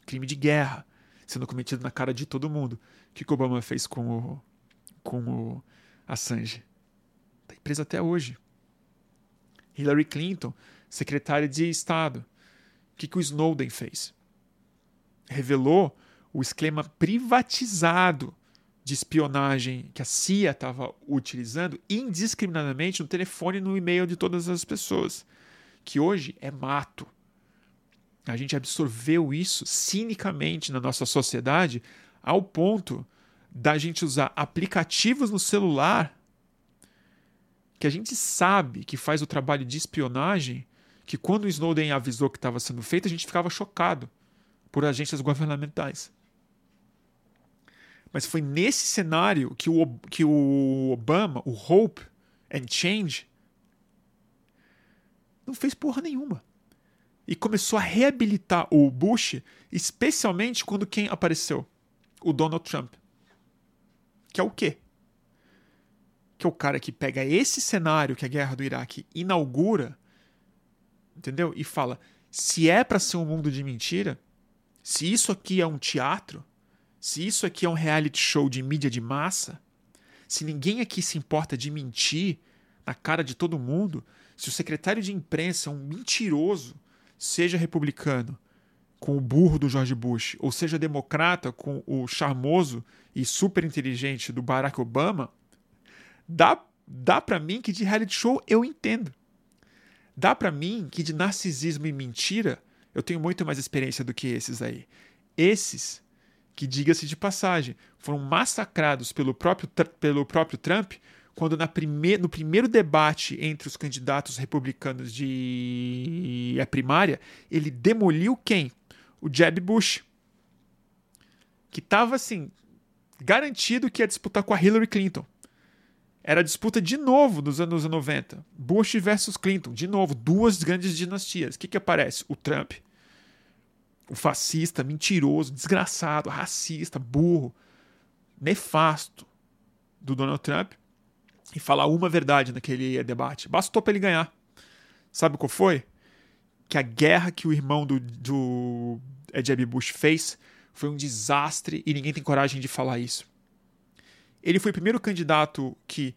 crime de guerra, sendo cometido na cara de todo mundo. O que o Obama fez com o, com o Assange? Está preso até hoje. Hillary Clinton, secretária de Estado, que, que o Snowden fez? Revelou o esquema privatizado de espionagem que a CIA estava utilizando indiscriminadamente no telefone e no e-mail de todas as pessoas, que hoje é mato. A gente absorveu isso cinicamente na nossa sociedade ao ponto da gente usar aplicativos no celular que a gente sabe que faz o trabalho de espionagem, que quando o Snowden avisou que estava sendo feito, a gente ficava chocado por agências governamentais. Mas foi nesse cenário que o, que o Obama, o Hope and Change, não fez porra nenhuma. E começou a reabilitar o Bush, especialmente quando quem apareceu? O Donald Trump. Que é o quê? Que é o cara que pega esse cenário que a guerra do Iraque inaugura, entendeu? E fala: se é para ser um mundo de mentira, se isso aqui é um teatro, se isso aqui é um reality show de mídia de massa, se ninguém aqui se importa de mentir na cara de todo mundo, se o secretário de imprensa é um mentiroso, seja republicano com o burro do George Bush, ou seja democrata com o charmoso e super inteligente do Barack Obama, dá, dá para mim que de reality show eu entendo. Dá para mim que de narcisismo e mentira eu tenho muito mais experiência do que esses aí. Esses que, diga-se de passagem, foram massacrados pelo próprio, pelo próprio Trump quando na prime no primeiro debate entre os candidatos republicanos de a primária, ele demoliu quem? O Jeb Bush. Que estava assim, garantido que ia disputar com a Hillary Clinton. Era disputa de novo nos anos 90. Bush versus Clinton, de novo, duas grandes dinastias. O que, que aparece? O Trump o fascista, mentiroso, desgraçado, racista, burro, nefasto do Donald Trump e falar uma verdade naquele debate. Bastou para ele ganhar. Sabe qual foi? Que a guerra que o irmão do, do Jeb Bush fez foi um desastre e ninguém tem coragem de falar isso. Ele foi o primeiro candidato que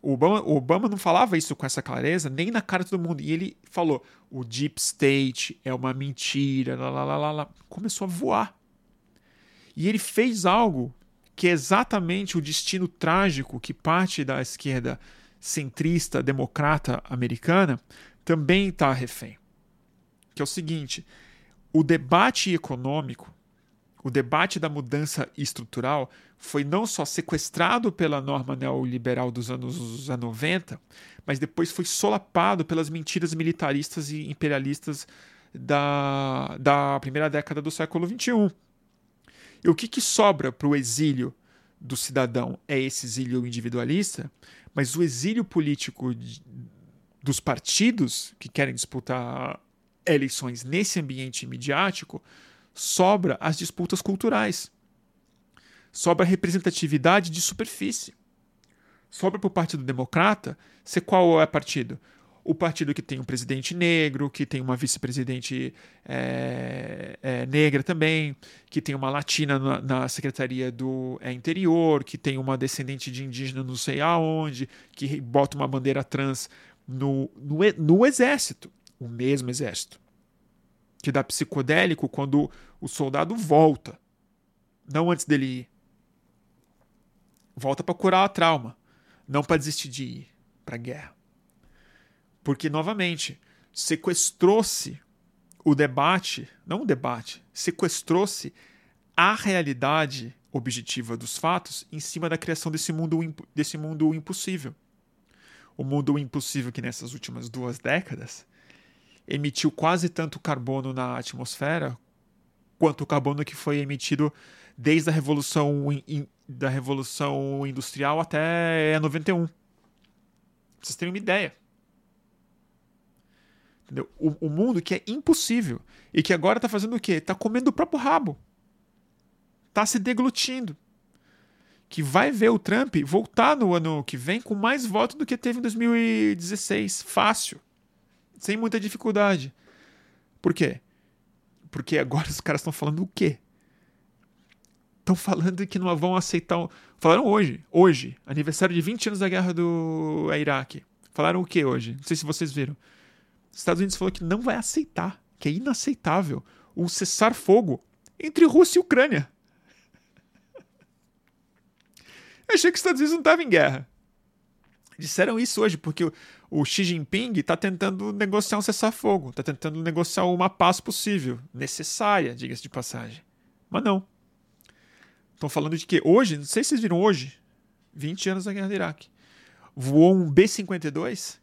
o Obama, o Obama não falava isso com essa clareza, nem na cara de todo mundo. E ele falou: o Deep State é uma mentira, lá, lá, lá, lá. começou a voar. E ele fez algo que é exatamente o destino trágico que parte da esquerda centrista, democrata americana também está refém. Que é o seguinte: o debate econômico o debate da mudança estrutural foi não só sequestrado pela norma neoliberal dos anos 90, mas depois foi solapado pelas mentiras militaristas e imperialistas da, da primeira década do século XXI. E o que, que sobra para o exílio do cidadão é esse exílio individualista, mas o exílio político de, dos partidos que querem disputar eleições nesse ambiente midiático sobra as disputas culturais. Sobra a representatividade de superfície. Sobra para o Partido Democrata ser qual é partido? O partido que tem um presidente negro, que tem uma vice-presidente é, é, negra também, que tem uma latina na, na Secretaria do é, Interior, que tem uma descendente de indígena não sei aonde, que bota uma bandeira trans no, no, no exército, o mesmo exército que dá psicodélico quando o soldado volta, não antes dele ir. Volta para curar a trauma, não para desistir de ir para a guerra. Porque, novamente, sequestrou-se o debate, não o debate, sequestrou-se a realidade objetiva dos fatos em cima da criação desse mundo, desse mundo impossível. O mundo impossível que nessas últimas duas décadas emitiu quase tanto carbono na atmosfera quanto o carbono que foi emitido desde a revolução in, da revolução industrial até 91. Pra vocês terem uma ideia. Entendeu? O, o mundo que é impossível e que agora está fazendo o quê? Está comendo o próprio rabo. Está se deglutindo. Que vai ver o Trump voltar no ano que vem com mais votos do que teve em 2016. Fácil sem muita dificuldade. Por quê? Porque agora os caras estão falando o quê? Estão falando que não vão aceitar. Falaram hoje, hoje, aniversário de 20 anos da guerra do Iraque. Falaram o que hoje? Não sei se vocês viram. Os Estados Unidos falou que não vai aceitar, que é inaceitável o cessar fogo entre Rússia e Ucrânia. *laughs* Eu achei que os Estados Unidos não estavam em guerra. Disseram isso hoje, porque o Xi Jinping está tentando negociar um cessar-fogo, está tentando negociar uma paz possível, necessária, diga-se de passagem. Mas não. Estão falando de que hoje, não sei se vocês viram hoje, 20 anos da guerra do Iraque, voou um B-52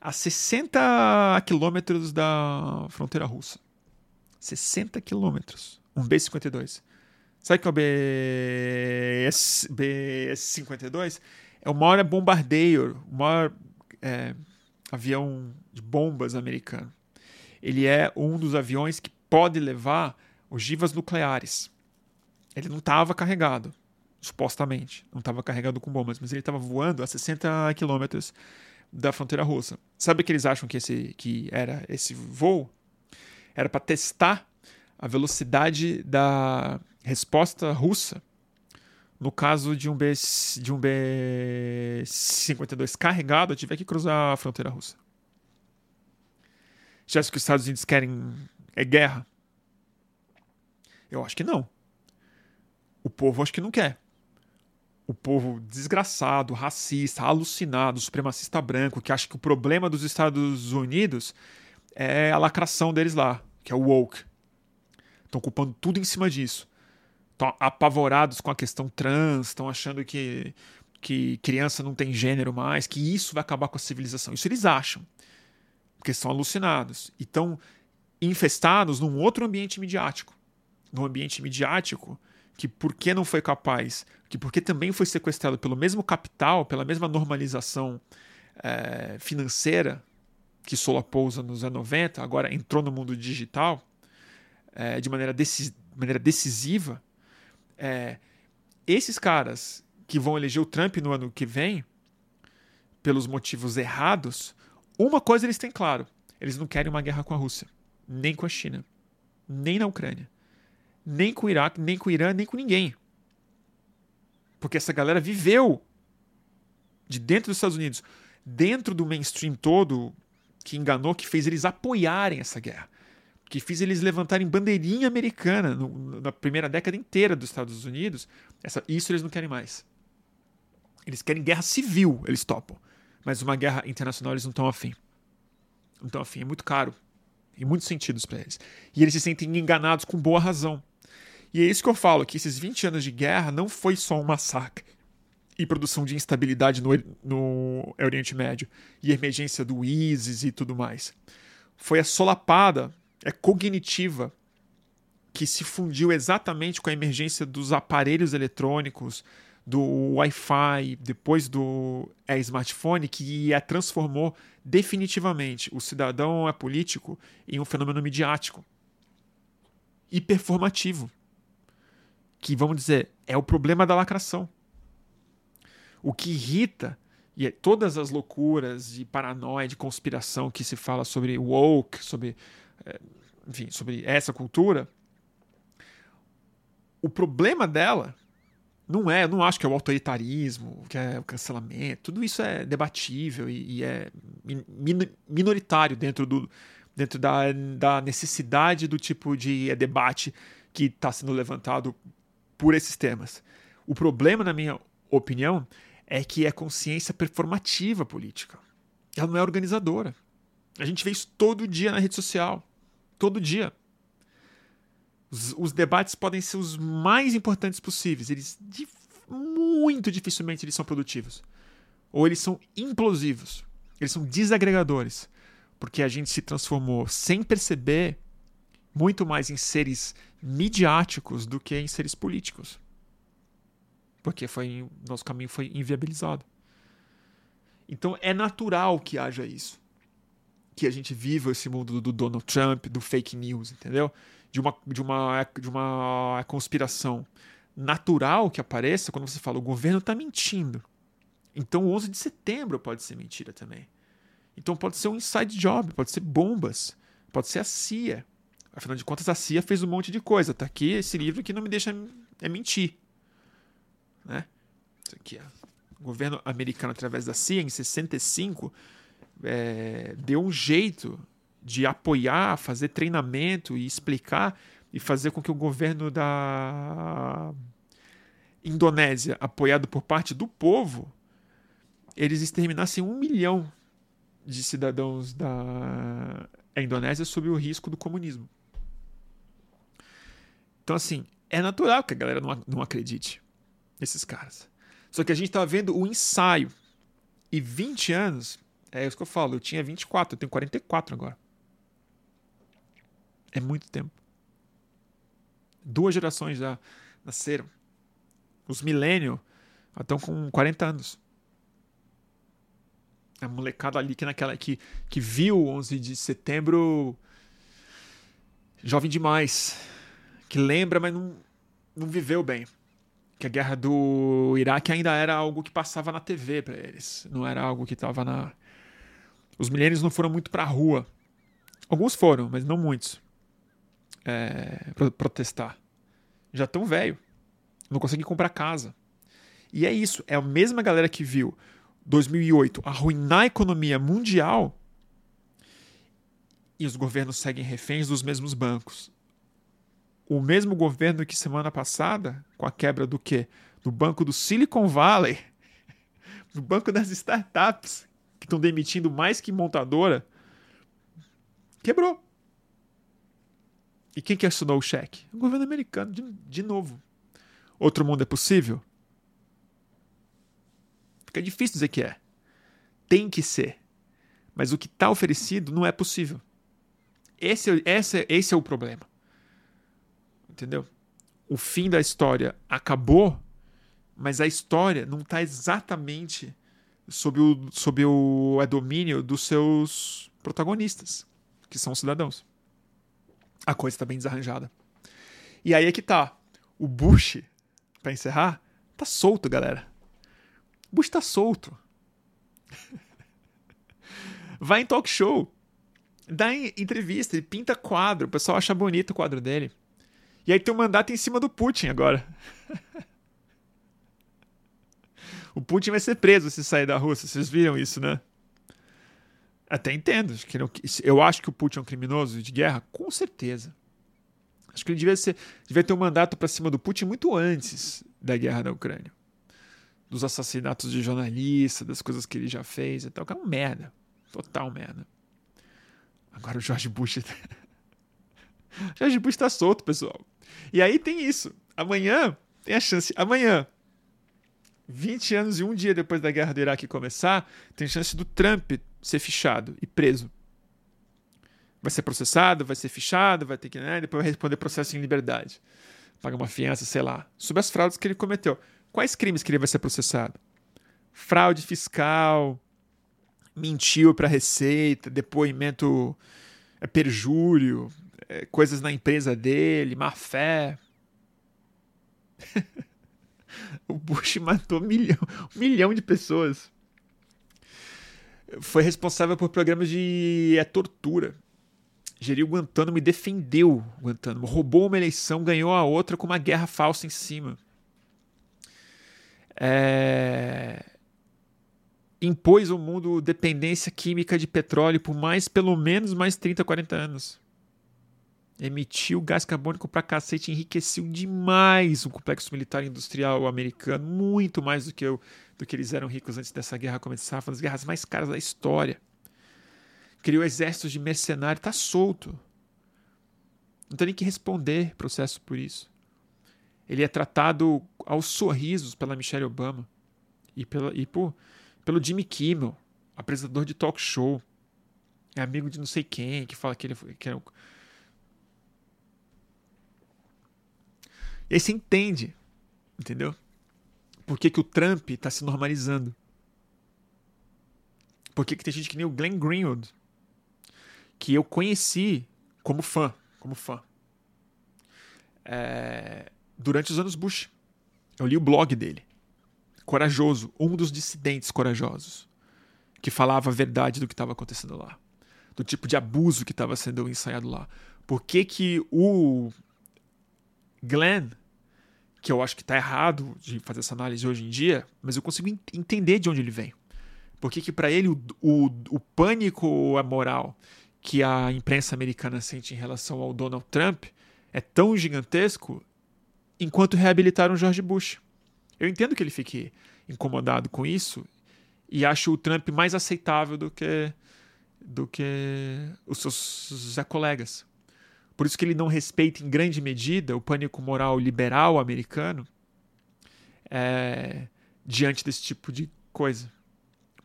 a 60 quilômetros da fronteira russa. 60 quilômetros. Um B-52. Sabe o que é o BS, B-52? É o maior bombardeio, o maior é, avião de bombas americano. Ele é um dos aviões que pode levar ogivas nucleares. Ele não estava carregado, supostamente. Não estava carregado com bombas, mas ele estava voando a 60 quilômetros da fronteira russa. Sabe o que eles acham que, esse, que era esse voo? Era para testar a velocidade da resposta russa no caso de um B de um B52 carregado tiver que cruzar a fronteira russa. Já que os Estados Unidos querem é guerra? Eu acho que não. O povo acho que não quer o povo desgraçado, racista, alucinado, supremacista branco, que acha que o problema dos Estados Unidos é a lacração deles lá, que é o woke. Estão culpando tudo em cima disso. Estão apavorados com a questão trans, estão achando que, que criança não tem gênero mais, que isso vai acabar com a civilização. Isso eles acham, porque estão alucinados. E estão infestados num outro ambiente midiático. Num ambiente midiático que porque não foi capaz, que porque também foi sequestrado pelo mesmo capital, pela mesma normalização é, financeira que solapousa nos anos 90, agora entrou no mundo digital é, de maneira, decis maneira decisiva, é, esses caras que vão eleger o Trump no ano que vem, pelos motivos errados, uma coisa eles têm claro: eles não querem uma guerra com a Rússia, nem com a China, nem na Ucrânia nem com o Iraque, nem com o Irã, nem com ninguém. Porque essa galera viveu de dentro dos Estados Unidos, dentro do mainstream todo que enganou, que fez eles apoiarem essa guerra, que fez eles levantarem bandeirinha americana no, na primeira década inteira dos Estados Unidos. Essa, isso eles não querem mais. Eles querem guerra civil, eles topam. Mas uma guerra internacional eles não estão afim. Não estão afim, é muito caro. Em muitos sentidos para eles. E eles se sentem enganados com boa razão. E é isso que eu falo, que esses 20 anos de guerra não foi só um massacre e produção de instabilidade no, no Oriente Médio e emergência do ISIS e tudo mais. Foi a solapada, é cognitiva, que se fundiu exatamente com a emergência dos aparelhos eletrônicos, do Wi-Fi, depois do é, smartphone, que a transformou definitivamente o cidadão é político em um fenômeno midiático e performativo que, vamos dizer, é o problema da lacração. O que irrita e é todas as loucuras de paranoia, de conspiração que se fala sobre woke, sobre, é, enfim, sobre essa cultura, o problema dela não é, eu não acho que é o autoritarismo, que é o cancelamento, tudo isso é debatível e, e é min, minoritário dentro, do, dentro da, da necessidade do tipo de é, debate que está sendo levantado por esses temas. O problema, na minha opinião, é que é consciência performativa política. Ela não é organizadora. A gente vê isso todo dia na rede social. Todo dia. Os, os debates podem ser os mais importantes possíveis. Eles muito dificilmente eles são produtivos. Ou eles são implosivos. Eles são desagregadores. Porque a gente se transformou sem perceber muito mais em seres midiáticos do que em seres políticos. Porque foi nosso caminho foi inviabilizado. Então é natural que haja isso. Que a gente viva esse mundo do Donald Trump, do fake news, entendeu? De uma, de uma, de uma conspiração natural que apareça quando você fala o governo está mentindo. Então o 11 de setembro pode ser mentira também. Então pode ser um inside job, pode ser bombas, pode ser a CIA. Afinal de contas, a CIA fez um monte de coisa. Tá aqui esse livro que não me deixa é mentir. Né? Isso aqui, ó. O governo americano, através da CIA, em 65, é, deu um jeito de apoiar, fazer treinamento e explicar e fazer com que o governo da Indonésia, apoiado por parte do povo, eles exterminassem um milhão de cidadãos da Indonésia sob o risco do comunismo. Então, assim, é natural que a galera não, não acredite nesses caras. Só que a gente tá vendo o ensaio. E 20 anos, é isso que eu falo, eu tinha 24, eu tenho 44 agora. É muito tempo. Duas gerações já nasceram. Os milênios estão com 40 anos. A molecada ali que naquela que, que viu o 11 de setembro jovem demais, que lembra, mas não, não viveu bem. Que a guerra do Iraque ainda era algo que passava na TV para eles, não era algo que estava na. Os milênios não foram muito para a rua. Alguns foram, mas não muitos. É, protestar. Já tão velho. Não conseguem comprar casa. E é isso. É a mesma galera que viu 2008 arruinar a economia mundial e os governos seguem reféns dos mesmos bancos. O mesmo governo que semana passada, com a quebra do quê? Do banco do Silicon Valley, *laughs* do banco das startups, que estão demitindo mais que montadora, quebrou. E quem que assinou o cheque? O governo americano, de, de novo. Outro mundo é possível? Fica difícil dizer que é. Tem que ser. Mas o que está oferecido não é possível. Esse, esse, esse é o problema. Entendeu? O fim da história acabou, mas a história não está exatamente sob o, sob o é domínio dos seus protagonistas, que são os cidadãos. A coisa está bem desarranjada. E aí é que tá. O Bush, para encerrar, tá solto, galera. O Bush tá solto. *laughs* Vai em talk show dá entrevista, ele pinta quadro, o pessoal acha bonito o quadro dele. E aí tem um mandato em cima do Putin agora. *laughs* o Putin vai ser preso se sair da Rússia, vocês viram isso, né? Até entendo. Eu acho que o Putin é um criminoso de guerra, com certeza. Acho que ele devia, ser, devia ter um mandato para cima do Putin muito antes da guerra da Ucrânia. Dos assassinatos de jornalistas, das coisas que ele já fez e tal. Que é uma merda. Total merda. Agora o George Bush. *laughs* George Bush tá solto, pessoal. E aí tem isso. Amanhã tem a chance. Amanhã, 20 anos e um dia depois da guerra do Iraque começar, tem chance do Trump ser fichado e preso. Vai ser processado, vai ser fichado, vai ter que. Né, depois vai responder processo em liberdade. Paga uma fiança, sei lá. Sobre as fraudes que ele cometeu. Quais crimes que ele vai ser processado? Fraude fiscal, mentiu para Receita, depoimento é, perjúrio, é, coisas na empresa dele, má fé. *laughs* o Bush matou milhão, um milhão de pessoas. Foi responsável por programas de é, tortura. Geriu Guantánamo e defendeu Guantánamo. Roubou uma eleição, ganhou a outra com uma guerra falsa em cima. É impôs ao mundo dependência química de petróleo por mais, pelo menos, mais 30, 40 anos. Emitiu gás carbônico pra cacete, enriqueceu demais o complexo militar industrial americano, muito mais do que, eu, do que eles eram ricos antes dessa guerra começar, foi uma das guerras mais caras da história. Criou exércitos de mercenários, tá solto. Não tem nem que responder processo por isso. Ele é tratado aos sorrisos pela Michelle Obama e, pela, e por pelo Jimmy Kimmel, apresentador de talk show. É amigo de não sei quem, que fala que ele que um... E aí você entende, entendeu? Por que, que o Trump está se normalizando? Por que, que tem gente que nem o Glenn Greenwald, que eu conheci como fã, como fã, é... durante os anos Bush. Eu li o blog dele corajoso, um dos dissidentes corajosos, que falava a verdade do que estava acontecendo lá, do tipo de abuso que estava sendo ensaiado lá. Por que, que o Glenn, que eu acho que está errado de fazer essa análise hoje em dia, mas eu consigo entender de onde ele vem. Por que, que para ele o, o, o pânico moral que a imprensa americana sente em relação ao Donald Trump é tão gigantesco enquanto reabilitaram George Bush. Eu entendo que ele fique incomodado com isso e acho o Trump mais aceitável do que do que os seus Zé colegas. Por isso que ele não respeita em grande medida o pânico moral liberal americano é, diante desse tipo de coisa.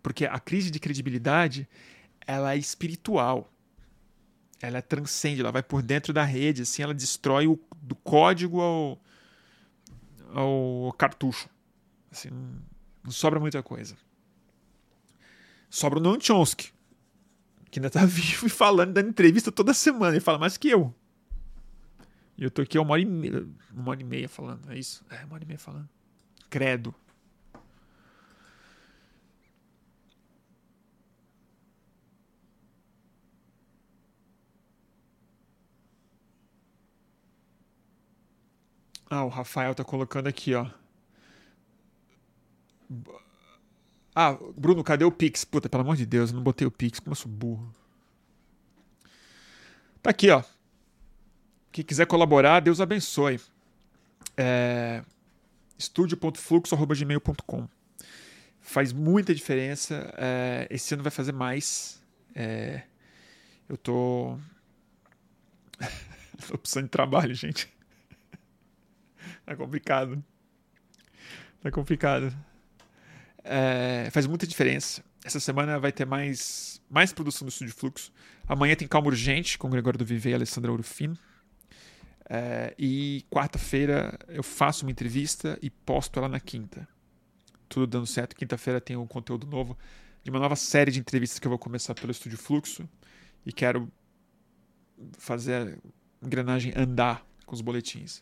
Porque a crise de credibilidade ela é espiritual. Ela transcende, ela vai por dentro da rede, assim, ela destrói o, do código ao, ao cartucho. Assim, não sobra muita coisa. Sobra o Noam Chomsky, que ainda tá *laughs* vivo e falando, dando entrevista toda semana. Ele fala mais que eu. E eu tô aqui uma hora e meia, uma hora e meia falando, é isso? É, uma hora e meia falando. Credo. Ah, o Rafael tá colocando aqui, ó. Ah, Bruno, cadê o Pix? Puta, pelo amor de Deus, eu não botei o Pix, como eu sou burro. Tá aqui, ó. Quem quiser colaborar, Deus abençoe. É... estúdio.fluxo.gmail.com Faz muita diferença. É... Esse ano vai fazer mais. É... Eu tô. *laughs* tô precisando de trabalho, gente. Tá complicado. Tá complicado. É, faz muita diferença. Essa semana vai ter mais, mais produção do Estúdio Fluxo. Amanhã tem Calma Urgente com o Gregório do Viver e Alessandra Urufino. É, e quarta-feira eu faço uma entrevista e posto ela na quinta. Tudo dando certo. Quinta-feira tem um conteúdo novo de uma nova série de entrevistas que eu vou começar pelo Estúdio Fluxo. E quero fazer a engrenagem andar com os boletins.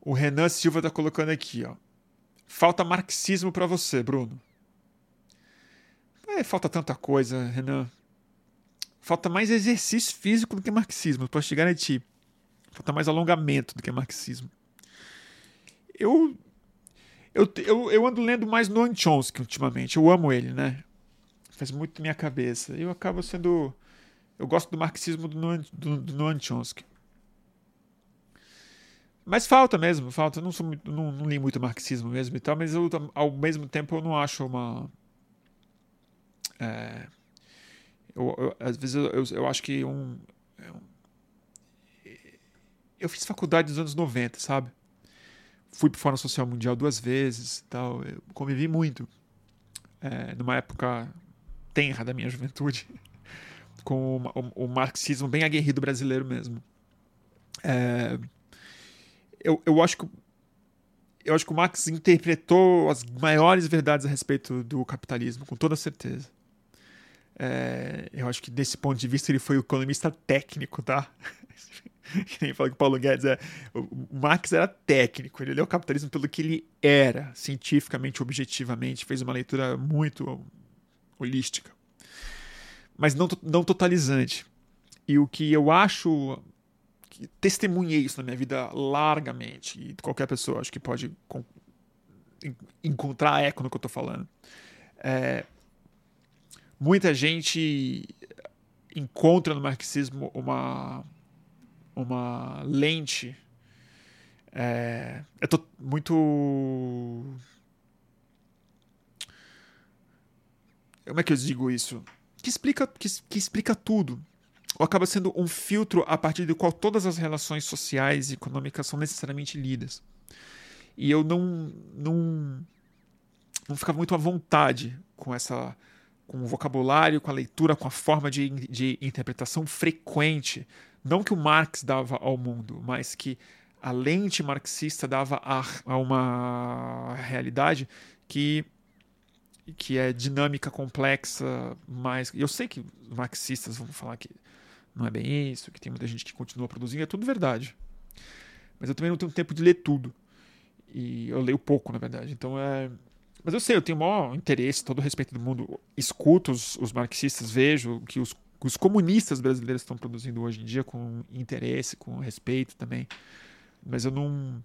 O Renan Silva tá colocando aqui, ó. Falta marxismo para você, Bruno. É, falta tanta coisa, Renan. Falta mais exercício físico do que marxismo, posso te garantir. Falta mais alongamento do que marxismo. Eu eu, eu, eu ando lendo mais Noam Chomsky ultimamente. Eu amo ele, né? Faz muito minha cabeça. Eu acabo sendo. Eu gosto do marxismo do Noam, do, do Noam Chomsky. Mas falta mesmo, falta. Eu não, sou muito, não, não li muito marxismo mesmo e tal, mas eu, ao mesmo tempo eu não acho uma. É, eu, eu, às vezes eu, eu, acho que um, é um, Eu fiz faculdade nos anos 90, sabe? Fui para o Fórum Social Mundial duas vezes tal. Eu convivi muito. É, numa época tenra da minha juventude. *laughs* Com o, o, o marxismo bem aguerrido brasileiro mesmo. É, eu, eu acho que eu acho que o Marx interpretou as maiores verdades a respeito do capitalismo, com toda certeza. É, eu acho que desse ponto de vista ele foi o economista técnico, tá? *laughs* que nem fala que o Paulo Guedes é. O Marx era técnico, ele leu o capitalismo pelo que ele era, cientificamente, objetivamente, fez uma leitura muito holística, mas não, não totalizante. E o que eu acho testemunhei isso na minha vida largamente. E qualquer pessoa acho que pode encontrar eco no que eu estou falando. É, muita gente encontra no marxismo uma, uma lente. É, eu tô muito. Como é que eu digo isso? Que explica, que, que explica tudo ou acaba sendo um filtro a partir do qual todas as relações sociais e econômicas são necessariamente lidas. E eu não, não, não ficava muito à vontade com essa com o vocabulário, com a leitura, com a forma de, de interpretação frequente, não que o Marx dava ao mundo, mas que a lente marxista dava a, a uma realidade que que é dinâmica, complexa, mas eu sei que marxistas vão falar que não é bem isso, que tem muita gente que continua produzindo, é tudo verdade. Mas eu também não tenho tempo de ler tudo. E eu leio pouco, na verdade. Então é. Mas eu sei, eu tenho o maior interesse, todo o respeito do mundo. Escuto os, os marxistas, vejo que os, os comunistas brasileiros estão produzindo hoje em dia com interesse, com respeito também. Mas eu não,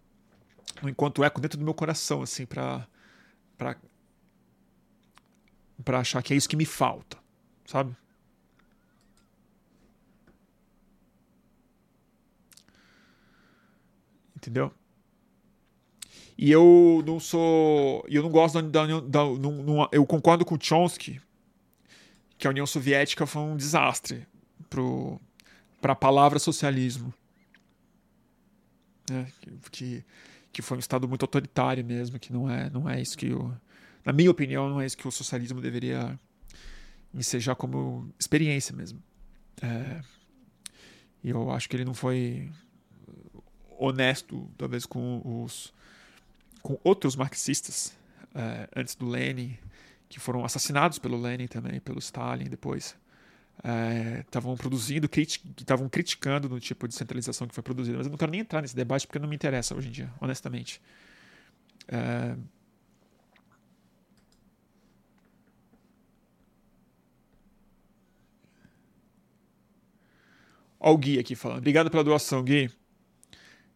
não encontro eco dentro do meu coração, assim, pra, pra, pra achar que é isso que me falta, sabe? entendeu? E eu não sou. Eu não gosto da. Da, da, eu concordo com o Chomsky que a União Soviética foi um desastre para a palavra socialismo. Né? Que, que foi um Estado muito autoritário mesmo, que não é, não é isso que. Na minha opinião, não é isso que o socialismo deveria ensejar como experiência mesmo. É, eu acho que ele não foi honesto, talvez, com os com outros marxistas é, antes do Lenin, que foram assassinados pelo Lenin também, pelo Stalin depois estavam é, produzindo, estavam criticando no tipo de centralização que foi produzida. Mas eu não quero nem entrar nesse debate porque não me interessa hoje em dia, honestamente. Olha o Gui aqui falando. Obrigado pela doação, Gui.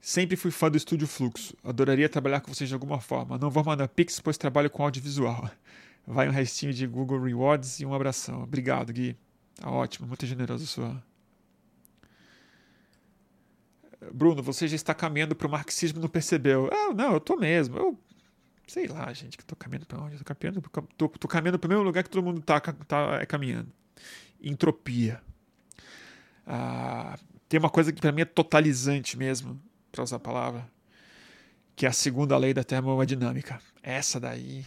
Sempre fui fã do Estúdio Fluxo. Adoraria trabalhar com vocês de alguma forma. Não vou mandar pix, pois trabalho com audiovisual. *laughs* Vai um restinho de Google Rewards e um abração. Obrigado, Gui. Tá ótimo, muito generoso sua. Bruno, você já está caminhando para o marxismo, não percebeu? Ah, não, eu tô mesmo. Eu sei lá, gente, que tô caminhando para onde? Eu tô caminhando, tô, tô caminhando para o mesmo lugar que todo mundo tá, tá é, caminhando. Entropia. Ah, tem uma coisa que para mim é totalizante mesmo, para usar a palavra, que é a segunda lei da termodinâmica. Essa daí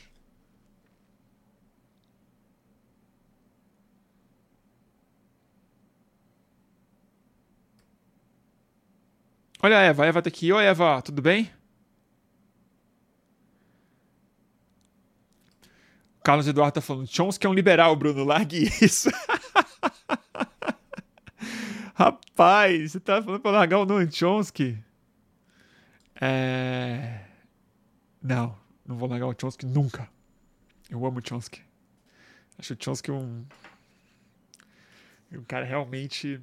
Olha a Eva, a Eva tá aqui. Oi, Eva, tudo bem? Carlos Eduardo tá falando, Chomsky é um liberal, Bruno, largue isso. *laughs* Rapaz, você tá falando pra largar o Noam Chomsky? É... Não, não vou largar o Chomsky nunca. Eu amo o Chomsky. Acho o Chomsky um... Um cara realmente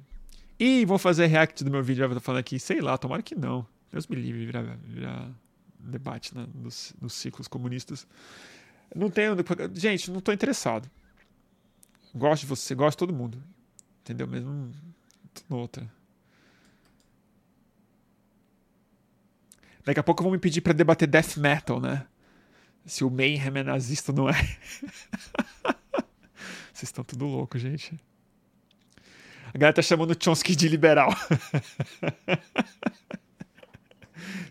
e vou fazer react do meu vídeo, já tô falando aqui, sei lá, tomara que não. Deus me livre virar, virar debate né, nos, nos ciclos comunistas. Não tenho. Gente, não tô interessado. Gosto de você, gosto de todo mundo. Entendeu? Mesmo outra. Daqui a pouco vão me pedir para debater death metal, né? Se o Mayhem é nazista não é. *laughs* Vocês estão tudo louco, gente. A galera tá chamando o Chomsky de liberal. *laughs*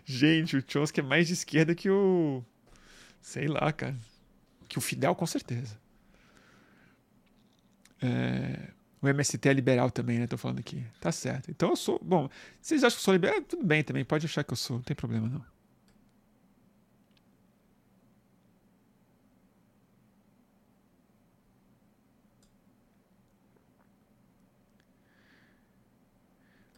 Gente, o Chomsky é mais de esquerda que o. Sei lá, cara. Que o Fidel, com certeza. É... O MST é liberal também, né? Tô falando aqui. Tá certo. Então eu sou. Bom, vocês acham que eu sou liberal? Tudo bem também, pode achar que eu sou, não tem problema não.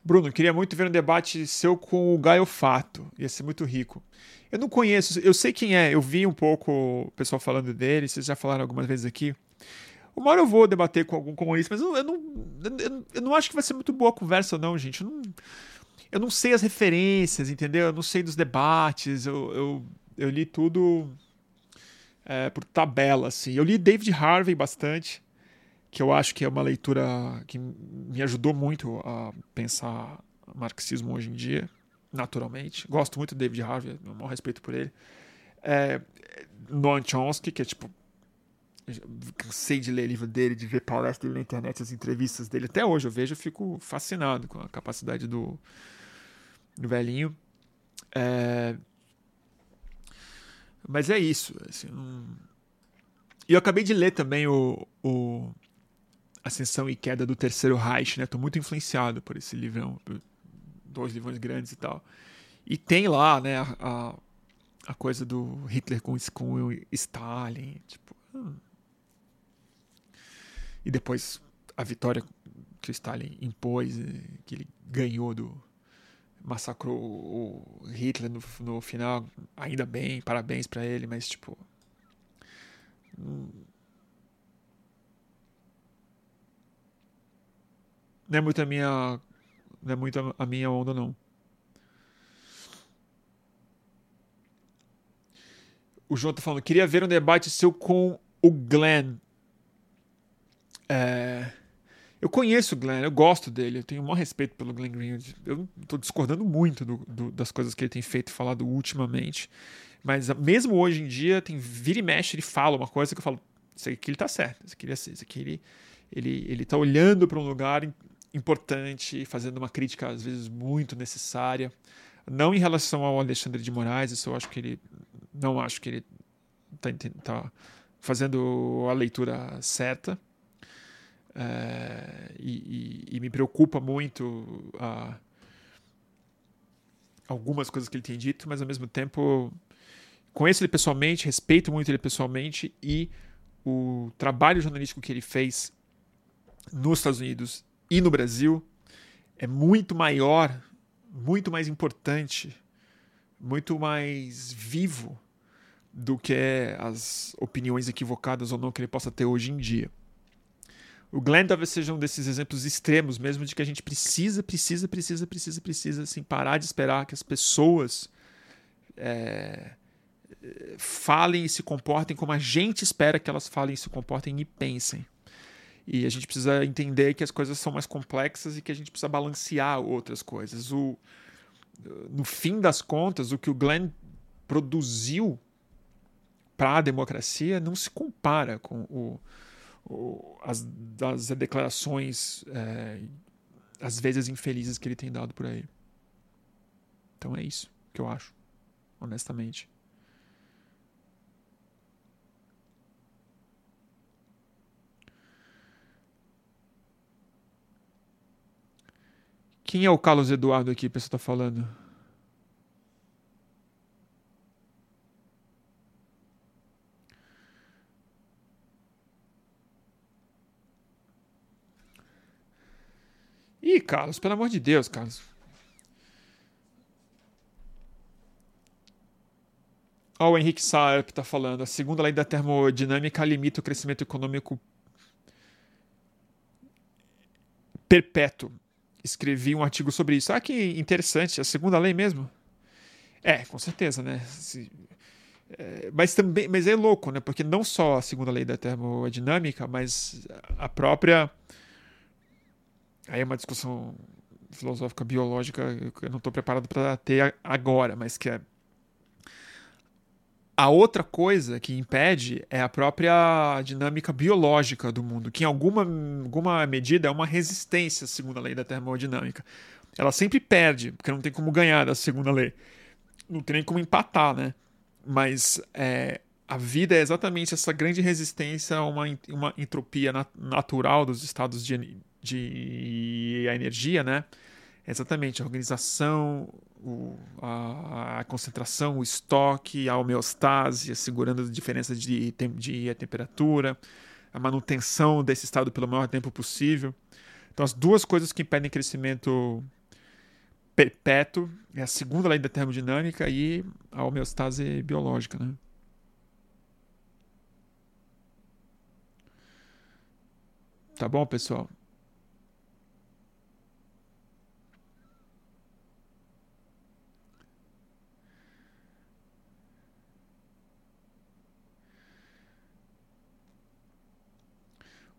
Bruno, queria muito ver um debate seu com o Gaio Fato. Ia ser muito rico. Eu não conheço, eu sei quem é, eu vi um pouco o pessoal falando dele, vocês já falaram algumas vezes aqui. Uma hora eu vou debater com algum comunista, mas eu, eu não, eu, eu, não acho que vai ser muito boa a conversa, não, gente. Eu não, eu não sei as referências, entendeu? Eu não sei dos debates, eu, eu, eu li tudo é, por tabela, assim. Eu li David Harvey bastante que eu acho que é uma leitura que me ajudou muito a pensar marxismo hoje em dia, naturalmente. Gosto muito do David Harvey, meu maior respeito por ele. É, Noam Chomsky, que é tipo. Cansei de ler livro dele, de ver palestras dele na internet, as entrevistas dele. Até hoje eu vejo, eu fico fascinado com a capacidade do, do velhinho. É, mas é isso. Assim, um... E eu acabei de ler também o, o Ascensão e Queda do Terceiro Reich, né? Tô muito influenciado por esse livrão, por dois livrões grandes e tal. E tem lá, né, a, a coisa do Hitler com, com Stalin, tipo... Hum. E depois a vitória que o Stalin impôs, que ele ganhou do... Massacrou o Hitler no, no final, ainda bem, parabéns para ele, mas tipo... Hum, não é muito a minha não é muito a minha onda não. O João tá falando, queria ver um debate seu com o Glenn. É... Eu conheço o Glenn, eu gosto dele, eu tenho o maior respeito pelo Glenn Greenwood. Eu estou discordando muito do, do, das coisas que ele tem feito e falado ultimamente. Mas mesmo hoje em dia, tem vira e mexe, ele fala uma coisa que eu falo, isso aqui ele tá certo, isso aqui, ele, isso aqui ele, ele, ele tá olhando para um lugar importante, fazendo uma crítica às vezes muito necessária. Não em relação ao Alexandre de Moraes, isso eu acho que ele. Não acho que ele está tá fazendo a leitura certa. É, e, e, me preocupa muito a, algumas coisas que ele tem dito, mas ao mesmo tempo conheço ele pessoalmente, respeito muito ele pessoalmente e o trabalho jornalístico que ele fez nos Estados Unidos e no Brasil é muito maior, muito mais importante, muito mais vivo do que as opiniões equivocadas ou não que ele possa ter hoje em dia. O Glenn talvez seja um desses exemplos extremos mesmo de que a gente precisa, precisa, precisa, precisa, precisa assim, parar de esperar que as pessoas é, falem e se comportem como a gente espera que elas falem e se comportem e pensem. E a gente precisa entender que as coisas são mais complexas e que a gente precisa balancear outras coisas. O, no fim das contas, o que o Glenn produziu para a democracia não se compara com o, o, as, as declarações, é, às vezes infelizes, que ele tem dado por aí. Então é isso que eu acho, honestamente. Quem é o Carlos Eduardo aqui, a pessoa está falando? Ih, Carlos, pelo amor de Deus, Carlos. Ó, o Henrique Saep está falando. A segunda lei da termodinâmica limita o crescimento econômico perpétuo escrevi um artigo sobre isso. Ah, que interessante, a segunda lei mesmo? É, com certeza, né? Se, é, mas também, mas é louco, né? Porque não só a segunda lei da termodinâmica, mas a própria aí é uma discussão filosófica biológica que eu não estou preparado para ter agora, mas que é a outra coisa que impede é a própria dinâmica biológica do mundo, que em alguma, alguma medida é uma resistência, segundo a lei da termodinâmica. Ela sempre perde, porque não tem como ganhar da segunda lei. Não tem nem como empatar, né? Mas é, a vida é exatamente essa grande resistência a uma, uma entropia nat natural dos estados de, de energia, né? Exatamente, a organização, o, a, a, concentração, o estoque, a homeostase, assegurando a diferença de, de temperatura, a manutenção desse estado pelo maior tempo possível. Então, as duas coisas que impedem crescimento perpétuo é a segunda lei da termodinâmica e a homeostase biológica. Né? Tá bom, pessoal?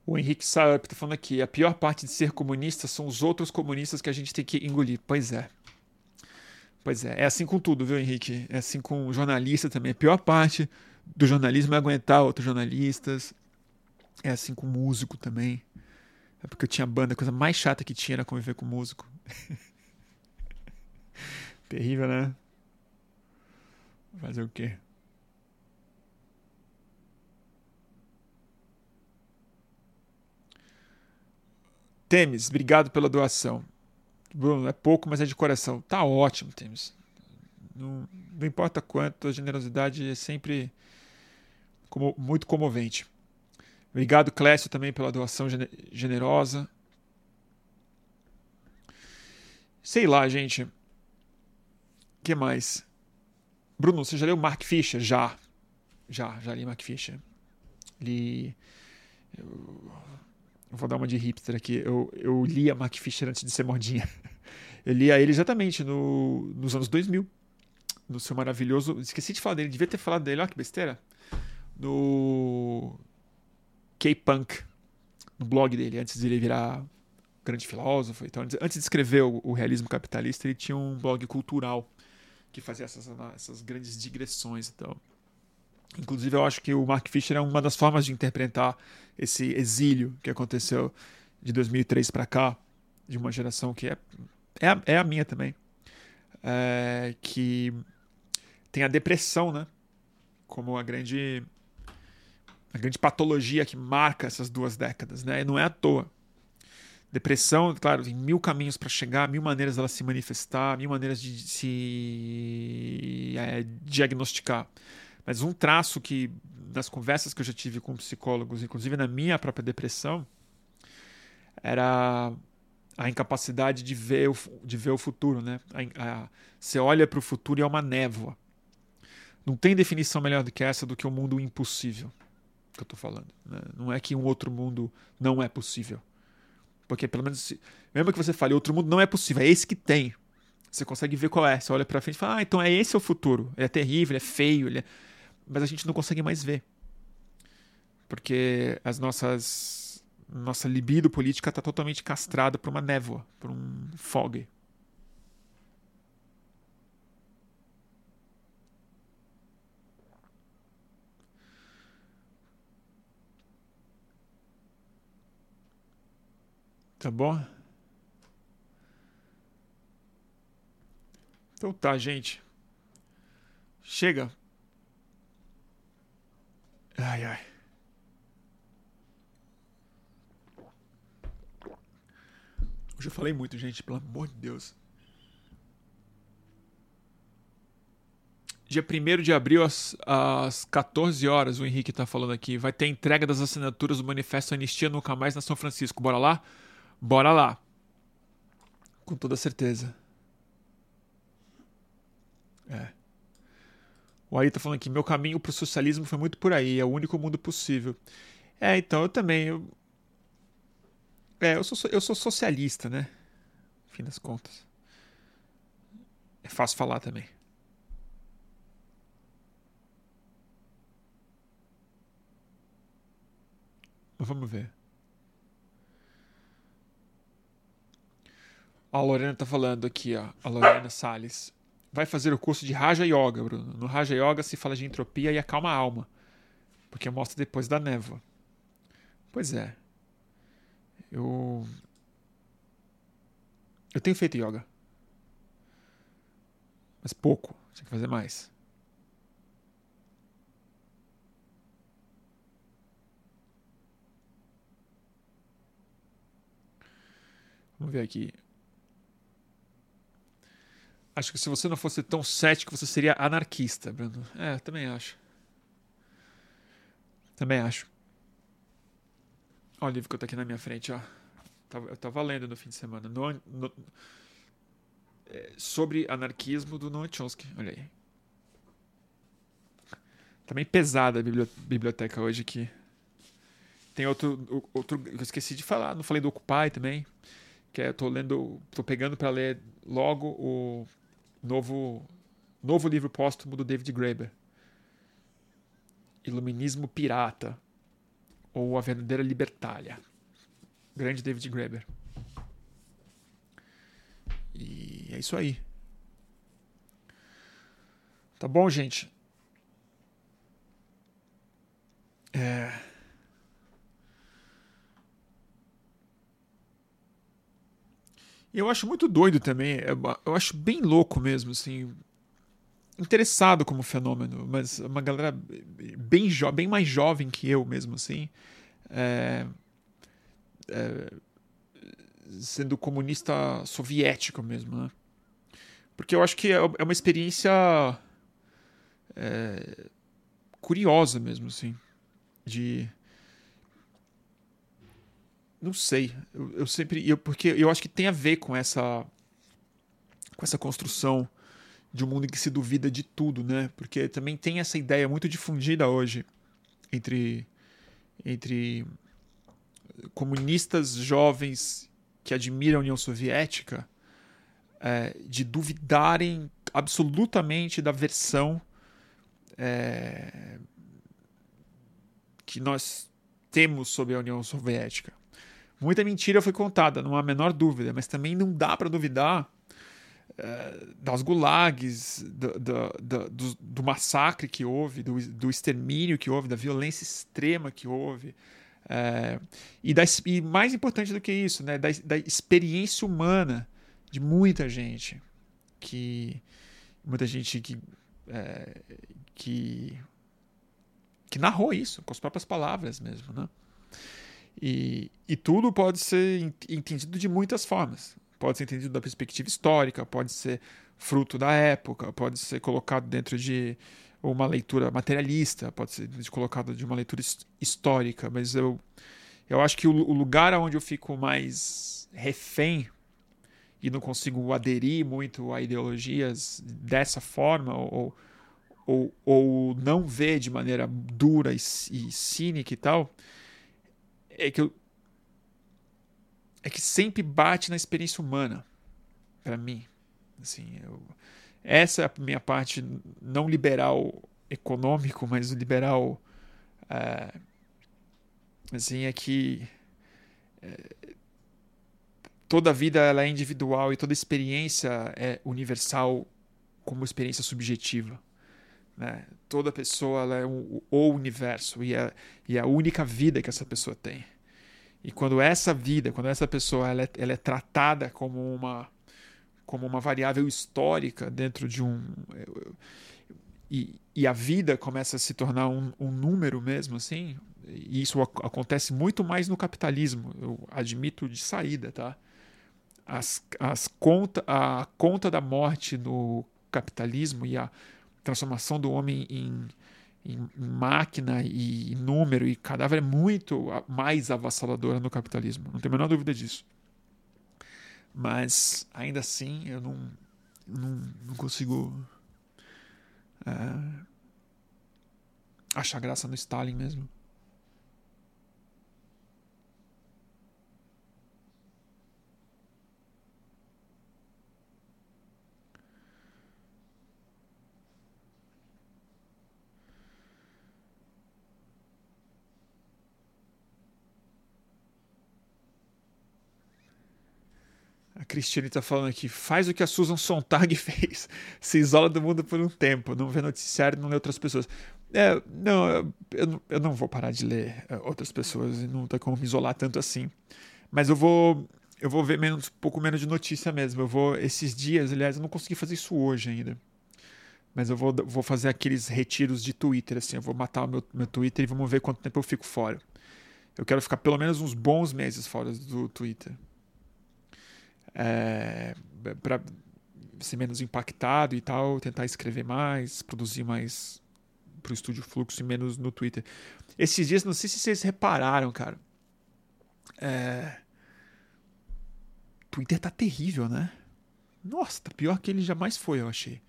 O Henrique Saab está falando aqui: a pior parte de ser comunista são os outros comunistas que a gente tem que engolir. Pois é. Pois é. É assim com tudo, viu, Henrique? É assim com jornalista também. A pior parte do jornalismo é aguentar outros jornalistas. É assim com músico também. É porque eu tinha banda, a coisa mais chata que tinha era conviver com músico. *laughs* Terrível, né? Fazer o quê? Temes, obrigado pela doação. Bruno, é pouco, mas é de coração. Tá ótimo, Temes. Não, não importa quanto, a generosidade é sempre como, muito comovente. Obrigado, Clécio, também pela doação generosa. Sei lá, gente. O que mais? Bruno, você já leu Mark Fisher? Já. Já, já li Mark Fisher. Li. Eu vou dar uma de hipster aqui. Eu, eu lia Mark Fisher antes de ser modinha. *laughs* Eu lia ele exatamente no, nos anos 2000. No seu maravilhoso. Esqueci de falar dele, devia ter falado dele, olha que besteira. No. K-Punk. No blog dele, antes de ele virar grande filósofo. Então, antes de escrever o, o, realismo capitalista, ele tinha um blog cultural que fazia essas, essas grandes digressões. Então, Inclusive, eu acho que o Mark Fisher é uma das formas de interpretar esse exílio que aconteceu de 2003 para cá, de uma geração que é, é, a, é a minha também, é, que tem a depressão, né? Como a grande, a grande patologia que marca essas duas décadas, né? E não é à toa. Depressão, claro, tem mil caminhos para chegar, mil maneiras dela se manifestar, mil maneiras de se é, diagnosticar. Mas um traço que, nas conversas que eu já tive com psicólogos, inclusive na minha própria depressão, era a incapacidade de ver o, de ver o futuro. Né? A, a, você olha para o futuro e é uma névoa. Não tem definição melhor do que essa do que o um mundo impossível que eu estou falando. Né? Não é que um outro mundo não é possível. Porque pelo menos, mesmo que você fale outro mundo não é possível, é esse que tem. Você consegue ver qual é. Você olha para frente e fala, ah, então é esse o futuro. Ele é terrível, ele é feio, ele é mas a gente não consegue mais ver. Porque as nossas nossa libido política está totalmente castrada por uma névoa, por um fog. Tá bom? Então tá, gente. Chega. Ai, ai. Hoje eu falei muito, gente, pelo amor de Deus. Dia 1 de abril, às, às 14 horas, o Henrique tá falando aqui. Vai ter entrega das assinaturas do Manifesto Anistia Nunca Mais na São Francisco. Bora lá? Bora lá. Com toda certeza. É. O Ari tá falando aqui, meu caminho pro socialismo foi muito por aí, é o único mundo possível. É, então, eu também. Eu... É, eu sou, eu sou socialista, né? Fim das contas. É fácil falar também. Vamos ver. A Lorena tá falando aqui, ó. A Lorena Salles vai fazer o curso de Raja Yoga, Bruno. No Raja Yoga se fala de entropia e acalma a alma, porque mostra depois da névoa. Pois é. Eu. Eu tenho feito yoga. Mas pouco. Tinha que fazer mais. Vamos ver aqui. Acho que se você não fosse tão cético, você seria anarquista, Bruno. É, também acho. Também acho. Olha o livro que eu tô aqui na minha frente, ó. Eu tava lendo no fim de semana. No, no, é, sobre anarquismo do Noam Chomsky. Olha aí. Tá meio pesada a biblioteca hoje aqui. Tem outro, outro eu esqueci de falar. Não falei do Occupy também. Que é, eu tô lendo. tô pegando para ler logo o novo, novo livro póstumo do David Graeber. Iluminismo Pirata, ou A Verdadeira Libertália. Grande David Graeber. E é isso aí. Tá bom, gente? É... eu acho muito doido também. É eu acho bem louco mesmo, assim. Interessado como fenômeno, mas uma galera bem, bem mais jovem que eu mesmo, assim. É, é, sendo comunista soviético mesmo, né? Porque eu acho que é, é uma experiência é, curiosa mesmo, assim. De não sei. Eu, eu sempre. Eu, porque eu acho que tem a ver com essa. Com essa construção de um mundo em que se duvida de tudo, né? Porque também tem essa ideia muito difundida hoje entre. Entre comunistas jovens que admiram a União Soviética é, de duvidarem absolutamente da versão é, que nós temos sobre a União Soviética. Muita mentira foi contada, não há a menor dúvida, mas também não dá para duvidar é, das gulags, do, do, do, do, massacre que houve, do, extermínio que houve, da violência extrema que houve, É, e, da, e mais importante do que isso, né, da, da experiência humana de muita gente que muita gente que é, que que narrou isso com as próprias palavras mesmo, né? E, e tudo pode ser entendido de muitas formas. Pode ser entendido da perspectiva histórica, pode ser fruto da época, pode ser colocado dentro de uma leitura materialista, pode ser colocado de uma leitura histórica, mas eu, eu acho que o, o lugar onde eu fico mais refém e não consigo aderir muito a ideologias dessa forma, ou, ou, ou não ver de maneira dura e, e cínica e tal, é que eu, é que sempre bate na experiência humana para mim assim eu, essa é a minha parte não liberal econômico mas o liberal é, assim é que é, toda vida ela é individual e toda experiência é universal como experiência subjetiva. Né? Toda pessoa ela é o, o universo e é, e é a única vida que essa pessoa tem. E quando essa vida, quando essa pessoa ela é, ela é tratada como uma como uma variável histórica dentro de um e, e a vida começa a se tornar um, um número mesmo assim e isso acontece muito mais no capitalismo eu admito de saída tá as, as conta, a conta da morte no capitalismo e a transformação do homem em, em máquina e número e cadáver é muito mais avassaladora no capitalismo, não tenho a menor dúvida disso. Mas ainda assim eu não, não, não consigo é, achar graça no Stalin mesmo. A Cristiane está falando aqui, faz o que a Susan Sontag *laughs* fez. Se isola do mundo por um tempo, não vê noticiário, não lê outras pessoas. É, não, eu, eu não vou parar de ler é, outras pessoas não tem como me isolar tanto assim. Mas eu vou eu vou ver menos, um pouco menos de notícia mesmo. Eu vou esses dias, aliás, eu não consegui fazer isso hoje ainda. Mas eu vou, vou fazer aqueles retiros de Twitter, assim. Eu vou matar o meu, meu Twitter e vamos ver quanto tempo eu fico fora. Eu quero ficar pelo menos uns bons meses fora do Twitter é, para ser menos impactado e tal, tentar escrever mais, produzir mais para o Estúdio Fluxo e menos no Twitter. Esses dias, não sei se vocês repararam, cara. É... Twitter tá terrível, né? Nossa, tá pior que ele jamais foi, eu achei.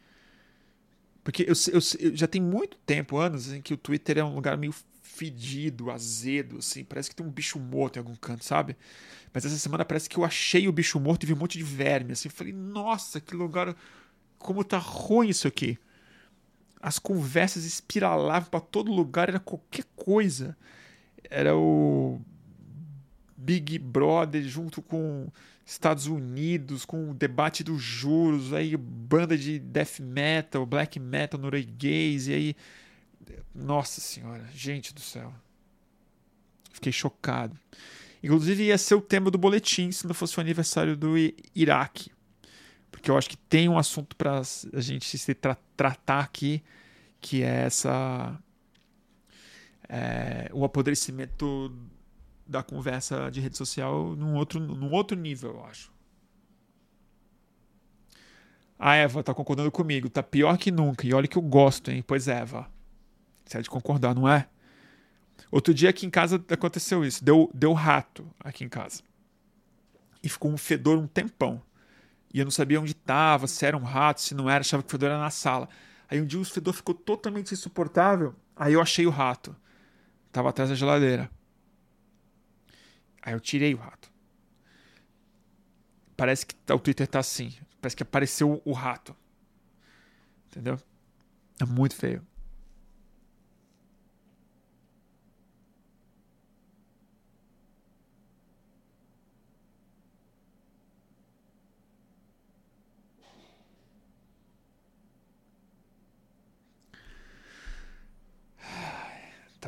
Porque eu, eu, eu, já tem muito tempo, anos, em que o Twitter é um lugar meio fedido, azedo, assim. Parece que tem um bicho morto em algum canto, sabe? Mas essa semana parece que eu achei o bicho morto e vi um monte de verme, assim. falei, nossa, que lugar. Como tá ruim isso aqui. As conversas espiralavam para todo lugar, era qualquer coisa. Era o Big Brother junto com Estados Unidos, com o debate dos juros, aí banda de death metal, black metal norueguês, e aí nossa senhora, gente do céu. Fiquei chocado. Inclusive, ia ser o tema do boletim se não fosse o aniversário do Iraque. Porque eu acho que tem um assunto para a gente se tra tratar aqui, que é essa. É, o apodrecimento da conversa de rede social num outro, num outro nível, eu acho. A Eva tá concordando comigo, tá pior que nunca. E olha que eu gosto, hein? Pois Eva. Você é de concordar, não é? Outro dia aqui em casa aconteceu isso. Deu, deu rato aqui em casa. E ficou um fedor um tempão. E eu não sabia onde estava, se era um rato, se não era, achava que o fedor era na sala. Aí um dia o fedor ficou totalmente insuportável. Aí eu achei o rato. Tava atrás da geladeira. Aí eu tirei o rato. Parece que o Twitter tá assim. Parece que apareceu o rato. Entendeu? É muito feio.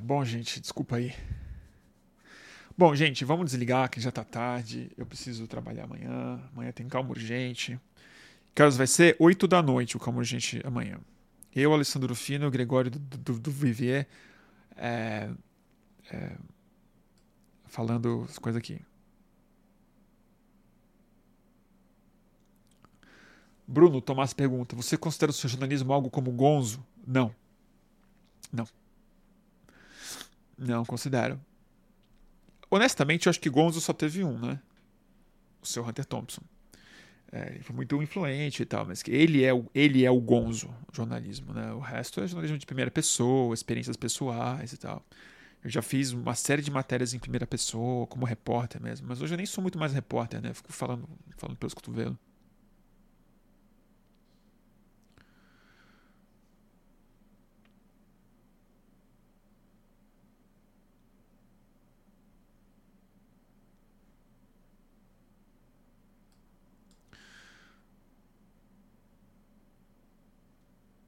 Bom, gente? Desculpa aí. Bom, gente, vamos desligar que já tá tarde. Eu preciso trabalhar amanhã. Amanhã tem calma urgente. Carlos, vai ser 8 da noite o calma urgente amanhã. Eu, Alessandro Fino, Gregório do, do, do Vivier, é, é, falando as coisas aqui. Bruno Tomás pergunta: Você considera o seu jornalismo algo como gonzo? Não. Não. Não considero. Honestamente, eu acho que gonzo só teve um, né? O seu Hunter Thompson. É, ele foi muito influente e tal, mas ele é o, ele é o gonzo jornalismo, né? O resto é jornalismo de primeira pessoa, experiências pessoais e tal. Eu já fiz uma série de matérias em primeira pessoa, como repórter mesmo, mas hoje eu nem sou muito mais repórter, né? Fico falando, falando pelos cotovelos.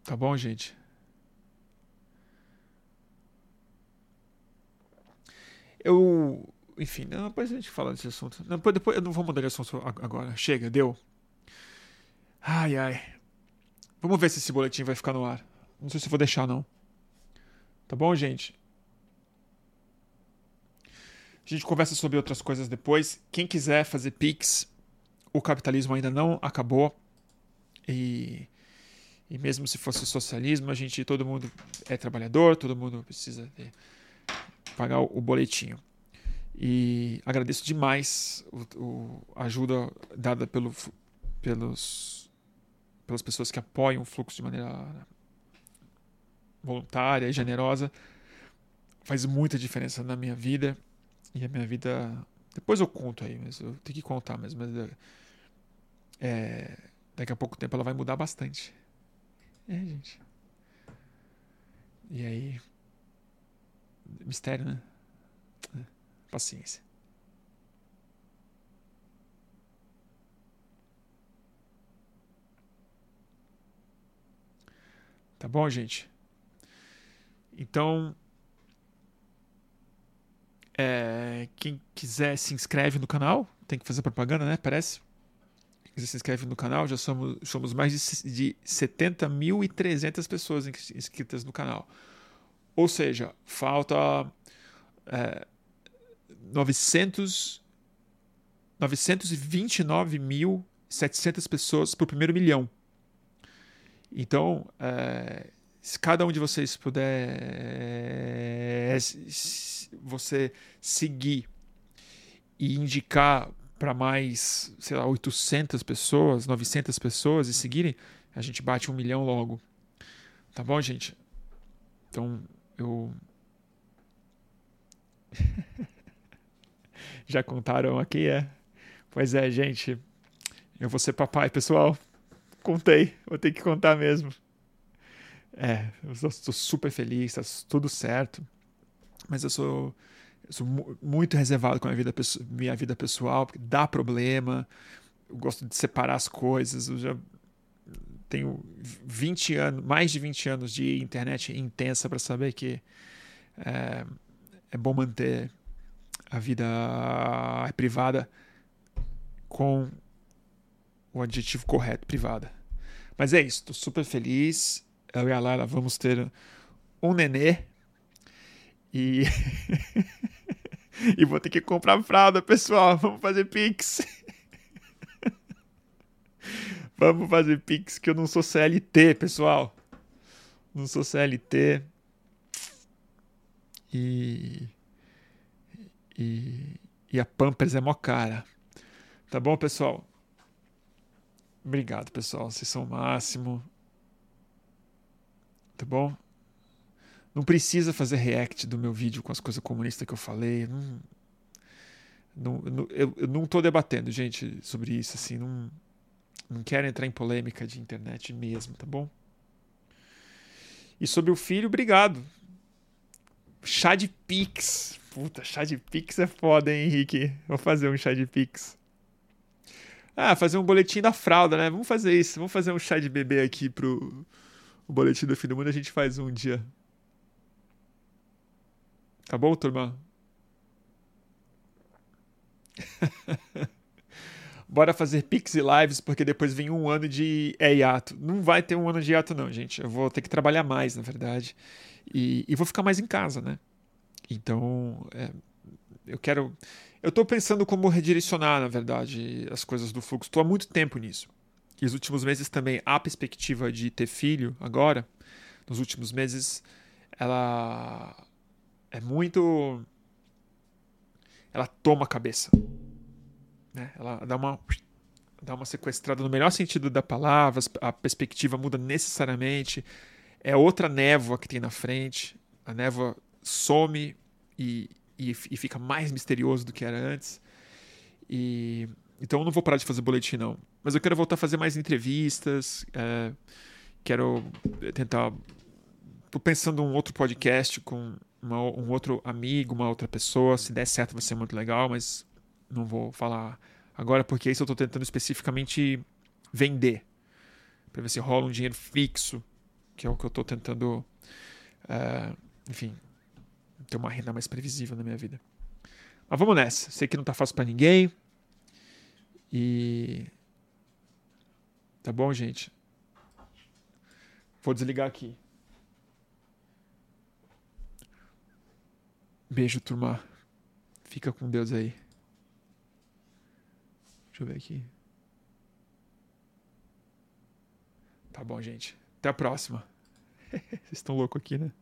Tá bom, gente? Eu. Enfim, não, depois a gente fala desse assunto. Não, depois, depois eu não vou mudar de assunto agora. Chega, deu. Ai, ai. Vamos ver se esse boletim vai ficar no ar. Não sei se vou deixar, não. Tá bom, gente? A gente conversa sobre outras coisas depois. Quem quiser fazer Pix, o capitalismo ainda não acabou. E e mesmo se fosse socialismo, a gente, todo mundo é trabalhador, todo mundo precisa de pagar o, o boletinho. E agradeço demais a ajuda dada pelo, pelos, pelas pessoas que apoiam o fluxo de maneira voluntária e generosa. Faz muita diferença na minha vida. E a minha vida. Depois eu conto aí, mas eu tenho que contar mesmo. Mas, é, daqui a pouco tempo ela vai mudar bastante. É, gente. E aí. Mistério, né? É, paciência. Tá bom, gente? Então. É, quem quiser se inscreve no canal. Tem que fazer propaganda, né? Parece você se inscreve no canal, já somos, somos mais de, de 70.300 pessoas inscritas no canal. Ou seja, falta é, 900, 929.700 pessoas para o primeiro milhão. Então, é, se cada um de vocês puder você seguir e indicar para mais, sei lá, 800 pessoas, 900 pessoas e seguirem, a gente bate um milhão logo. Tá bom, gente? Então, eu. *laughs* Já contaram aqui, é? Pois é, gente. Eu vou ser papai, pessoal. Contei, vou ter que contar mesmo. É, eu estou super feliz, tá tudo certo. Mas eu sou sou muito reservado com a minha vida, minha vida pessoal, porque dá problema. Eu gosto de separar as coisas. Eu já tenho 20 anos, mais de 20 anos de internet intensa para saber que é, é bom manter a vida privada com o adjetivo correto, privada. Mas é isso, estou super feliz. Eu e a Lara vamos ter um nenê. E *laughs* E vou ter que comprar fralda, pessoal. *laughs* Vamos fazer pix. Vamos fazer pix, que eu não sou CLT, pessoal. Não sou CLT. E. E. E a Pampers é mó cara. Tá bom, pessoal? Obrigado, pessoal. Vocês são o máximo. Tá bom? Não precisa fazer react do meu vídeo com as coisas comunistas que eu falei. Não, não, eu, eu não estou debatendo, gente, sobre isso. Assim, não, não quero entrar em polêmica de internet mesmo, tá bom? E sobre o filho, obrigado. Chá de Pix. Puta, chá de Pix é foda, hein, Henrique? Vou fazer um chá de Pix. Ah, fazer um boletim da fralda, né? Vamos fazer isso. Vamos fazer um chá de bebê aqui pro o boletim do fim do mundo. A gente faz um dia. Tá bom, turma? *laughs* Bora fazer Pix e lives, porque depois vem um ano de é, hiato. Não vai ter um ano de hiato, não, gente. Eu vou ter que trabalhar mais, na verdade. E, e vou ficar mais em casa, né? Então, é, eu quero. Eu estou pensando como redirecionar, na verdade, as coisas do fluxo. Estou há muito tempo nisso. E os últimos meses também, a perspectiva de ter filho agora, nos últimos meses, ela é muito. Ela toma a cabeça. Né? Ela dá uma, dá uma sequestrada no melhor sentido da palavra, a perspectiva muda necessariamente. É outra névoa que tem na frente. A névoa some e, e, e fica mais misterioso do que era antes. E então eu não vou parar de fazer boletim, não. Mas eu quero voltar a fazer mais entrevistas. É, quero tentar. Tô pensando um outro podcast com uma, um outro amigo, uma outra pessoa. Se der certo, vai ser muito legal, mas não vou falar agora porque isso eu estou tentando especificamente vender. Para ver se rola um dinheiro fixo, que é o que eu estou tentando. Uh, enfim, ter uma renda mais previsível na minha vida. Mas vamos nessa. Sei que não tá fácil para ninguém. E. Tá bom, gente? Vou desligar aqui. Beijo, turma. Fica com Deus aí. Deixa eu ver aqui. Tá bom, gente. Até a próxima. *laughs* Vocês estão loucos aqui, né?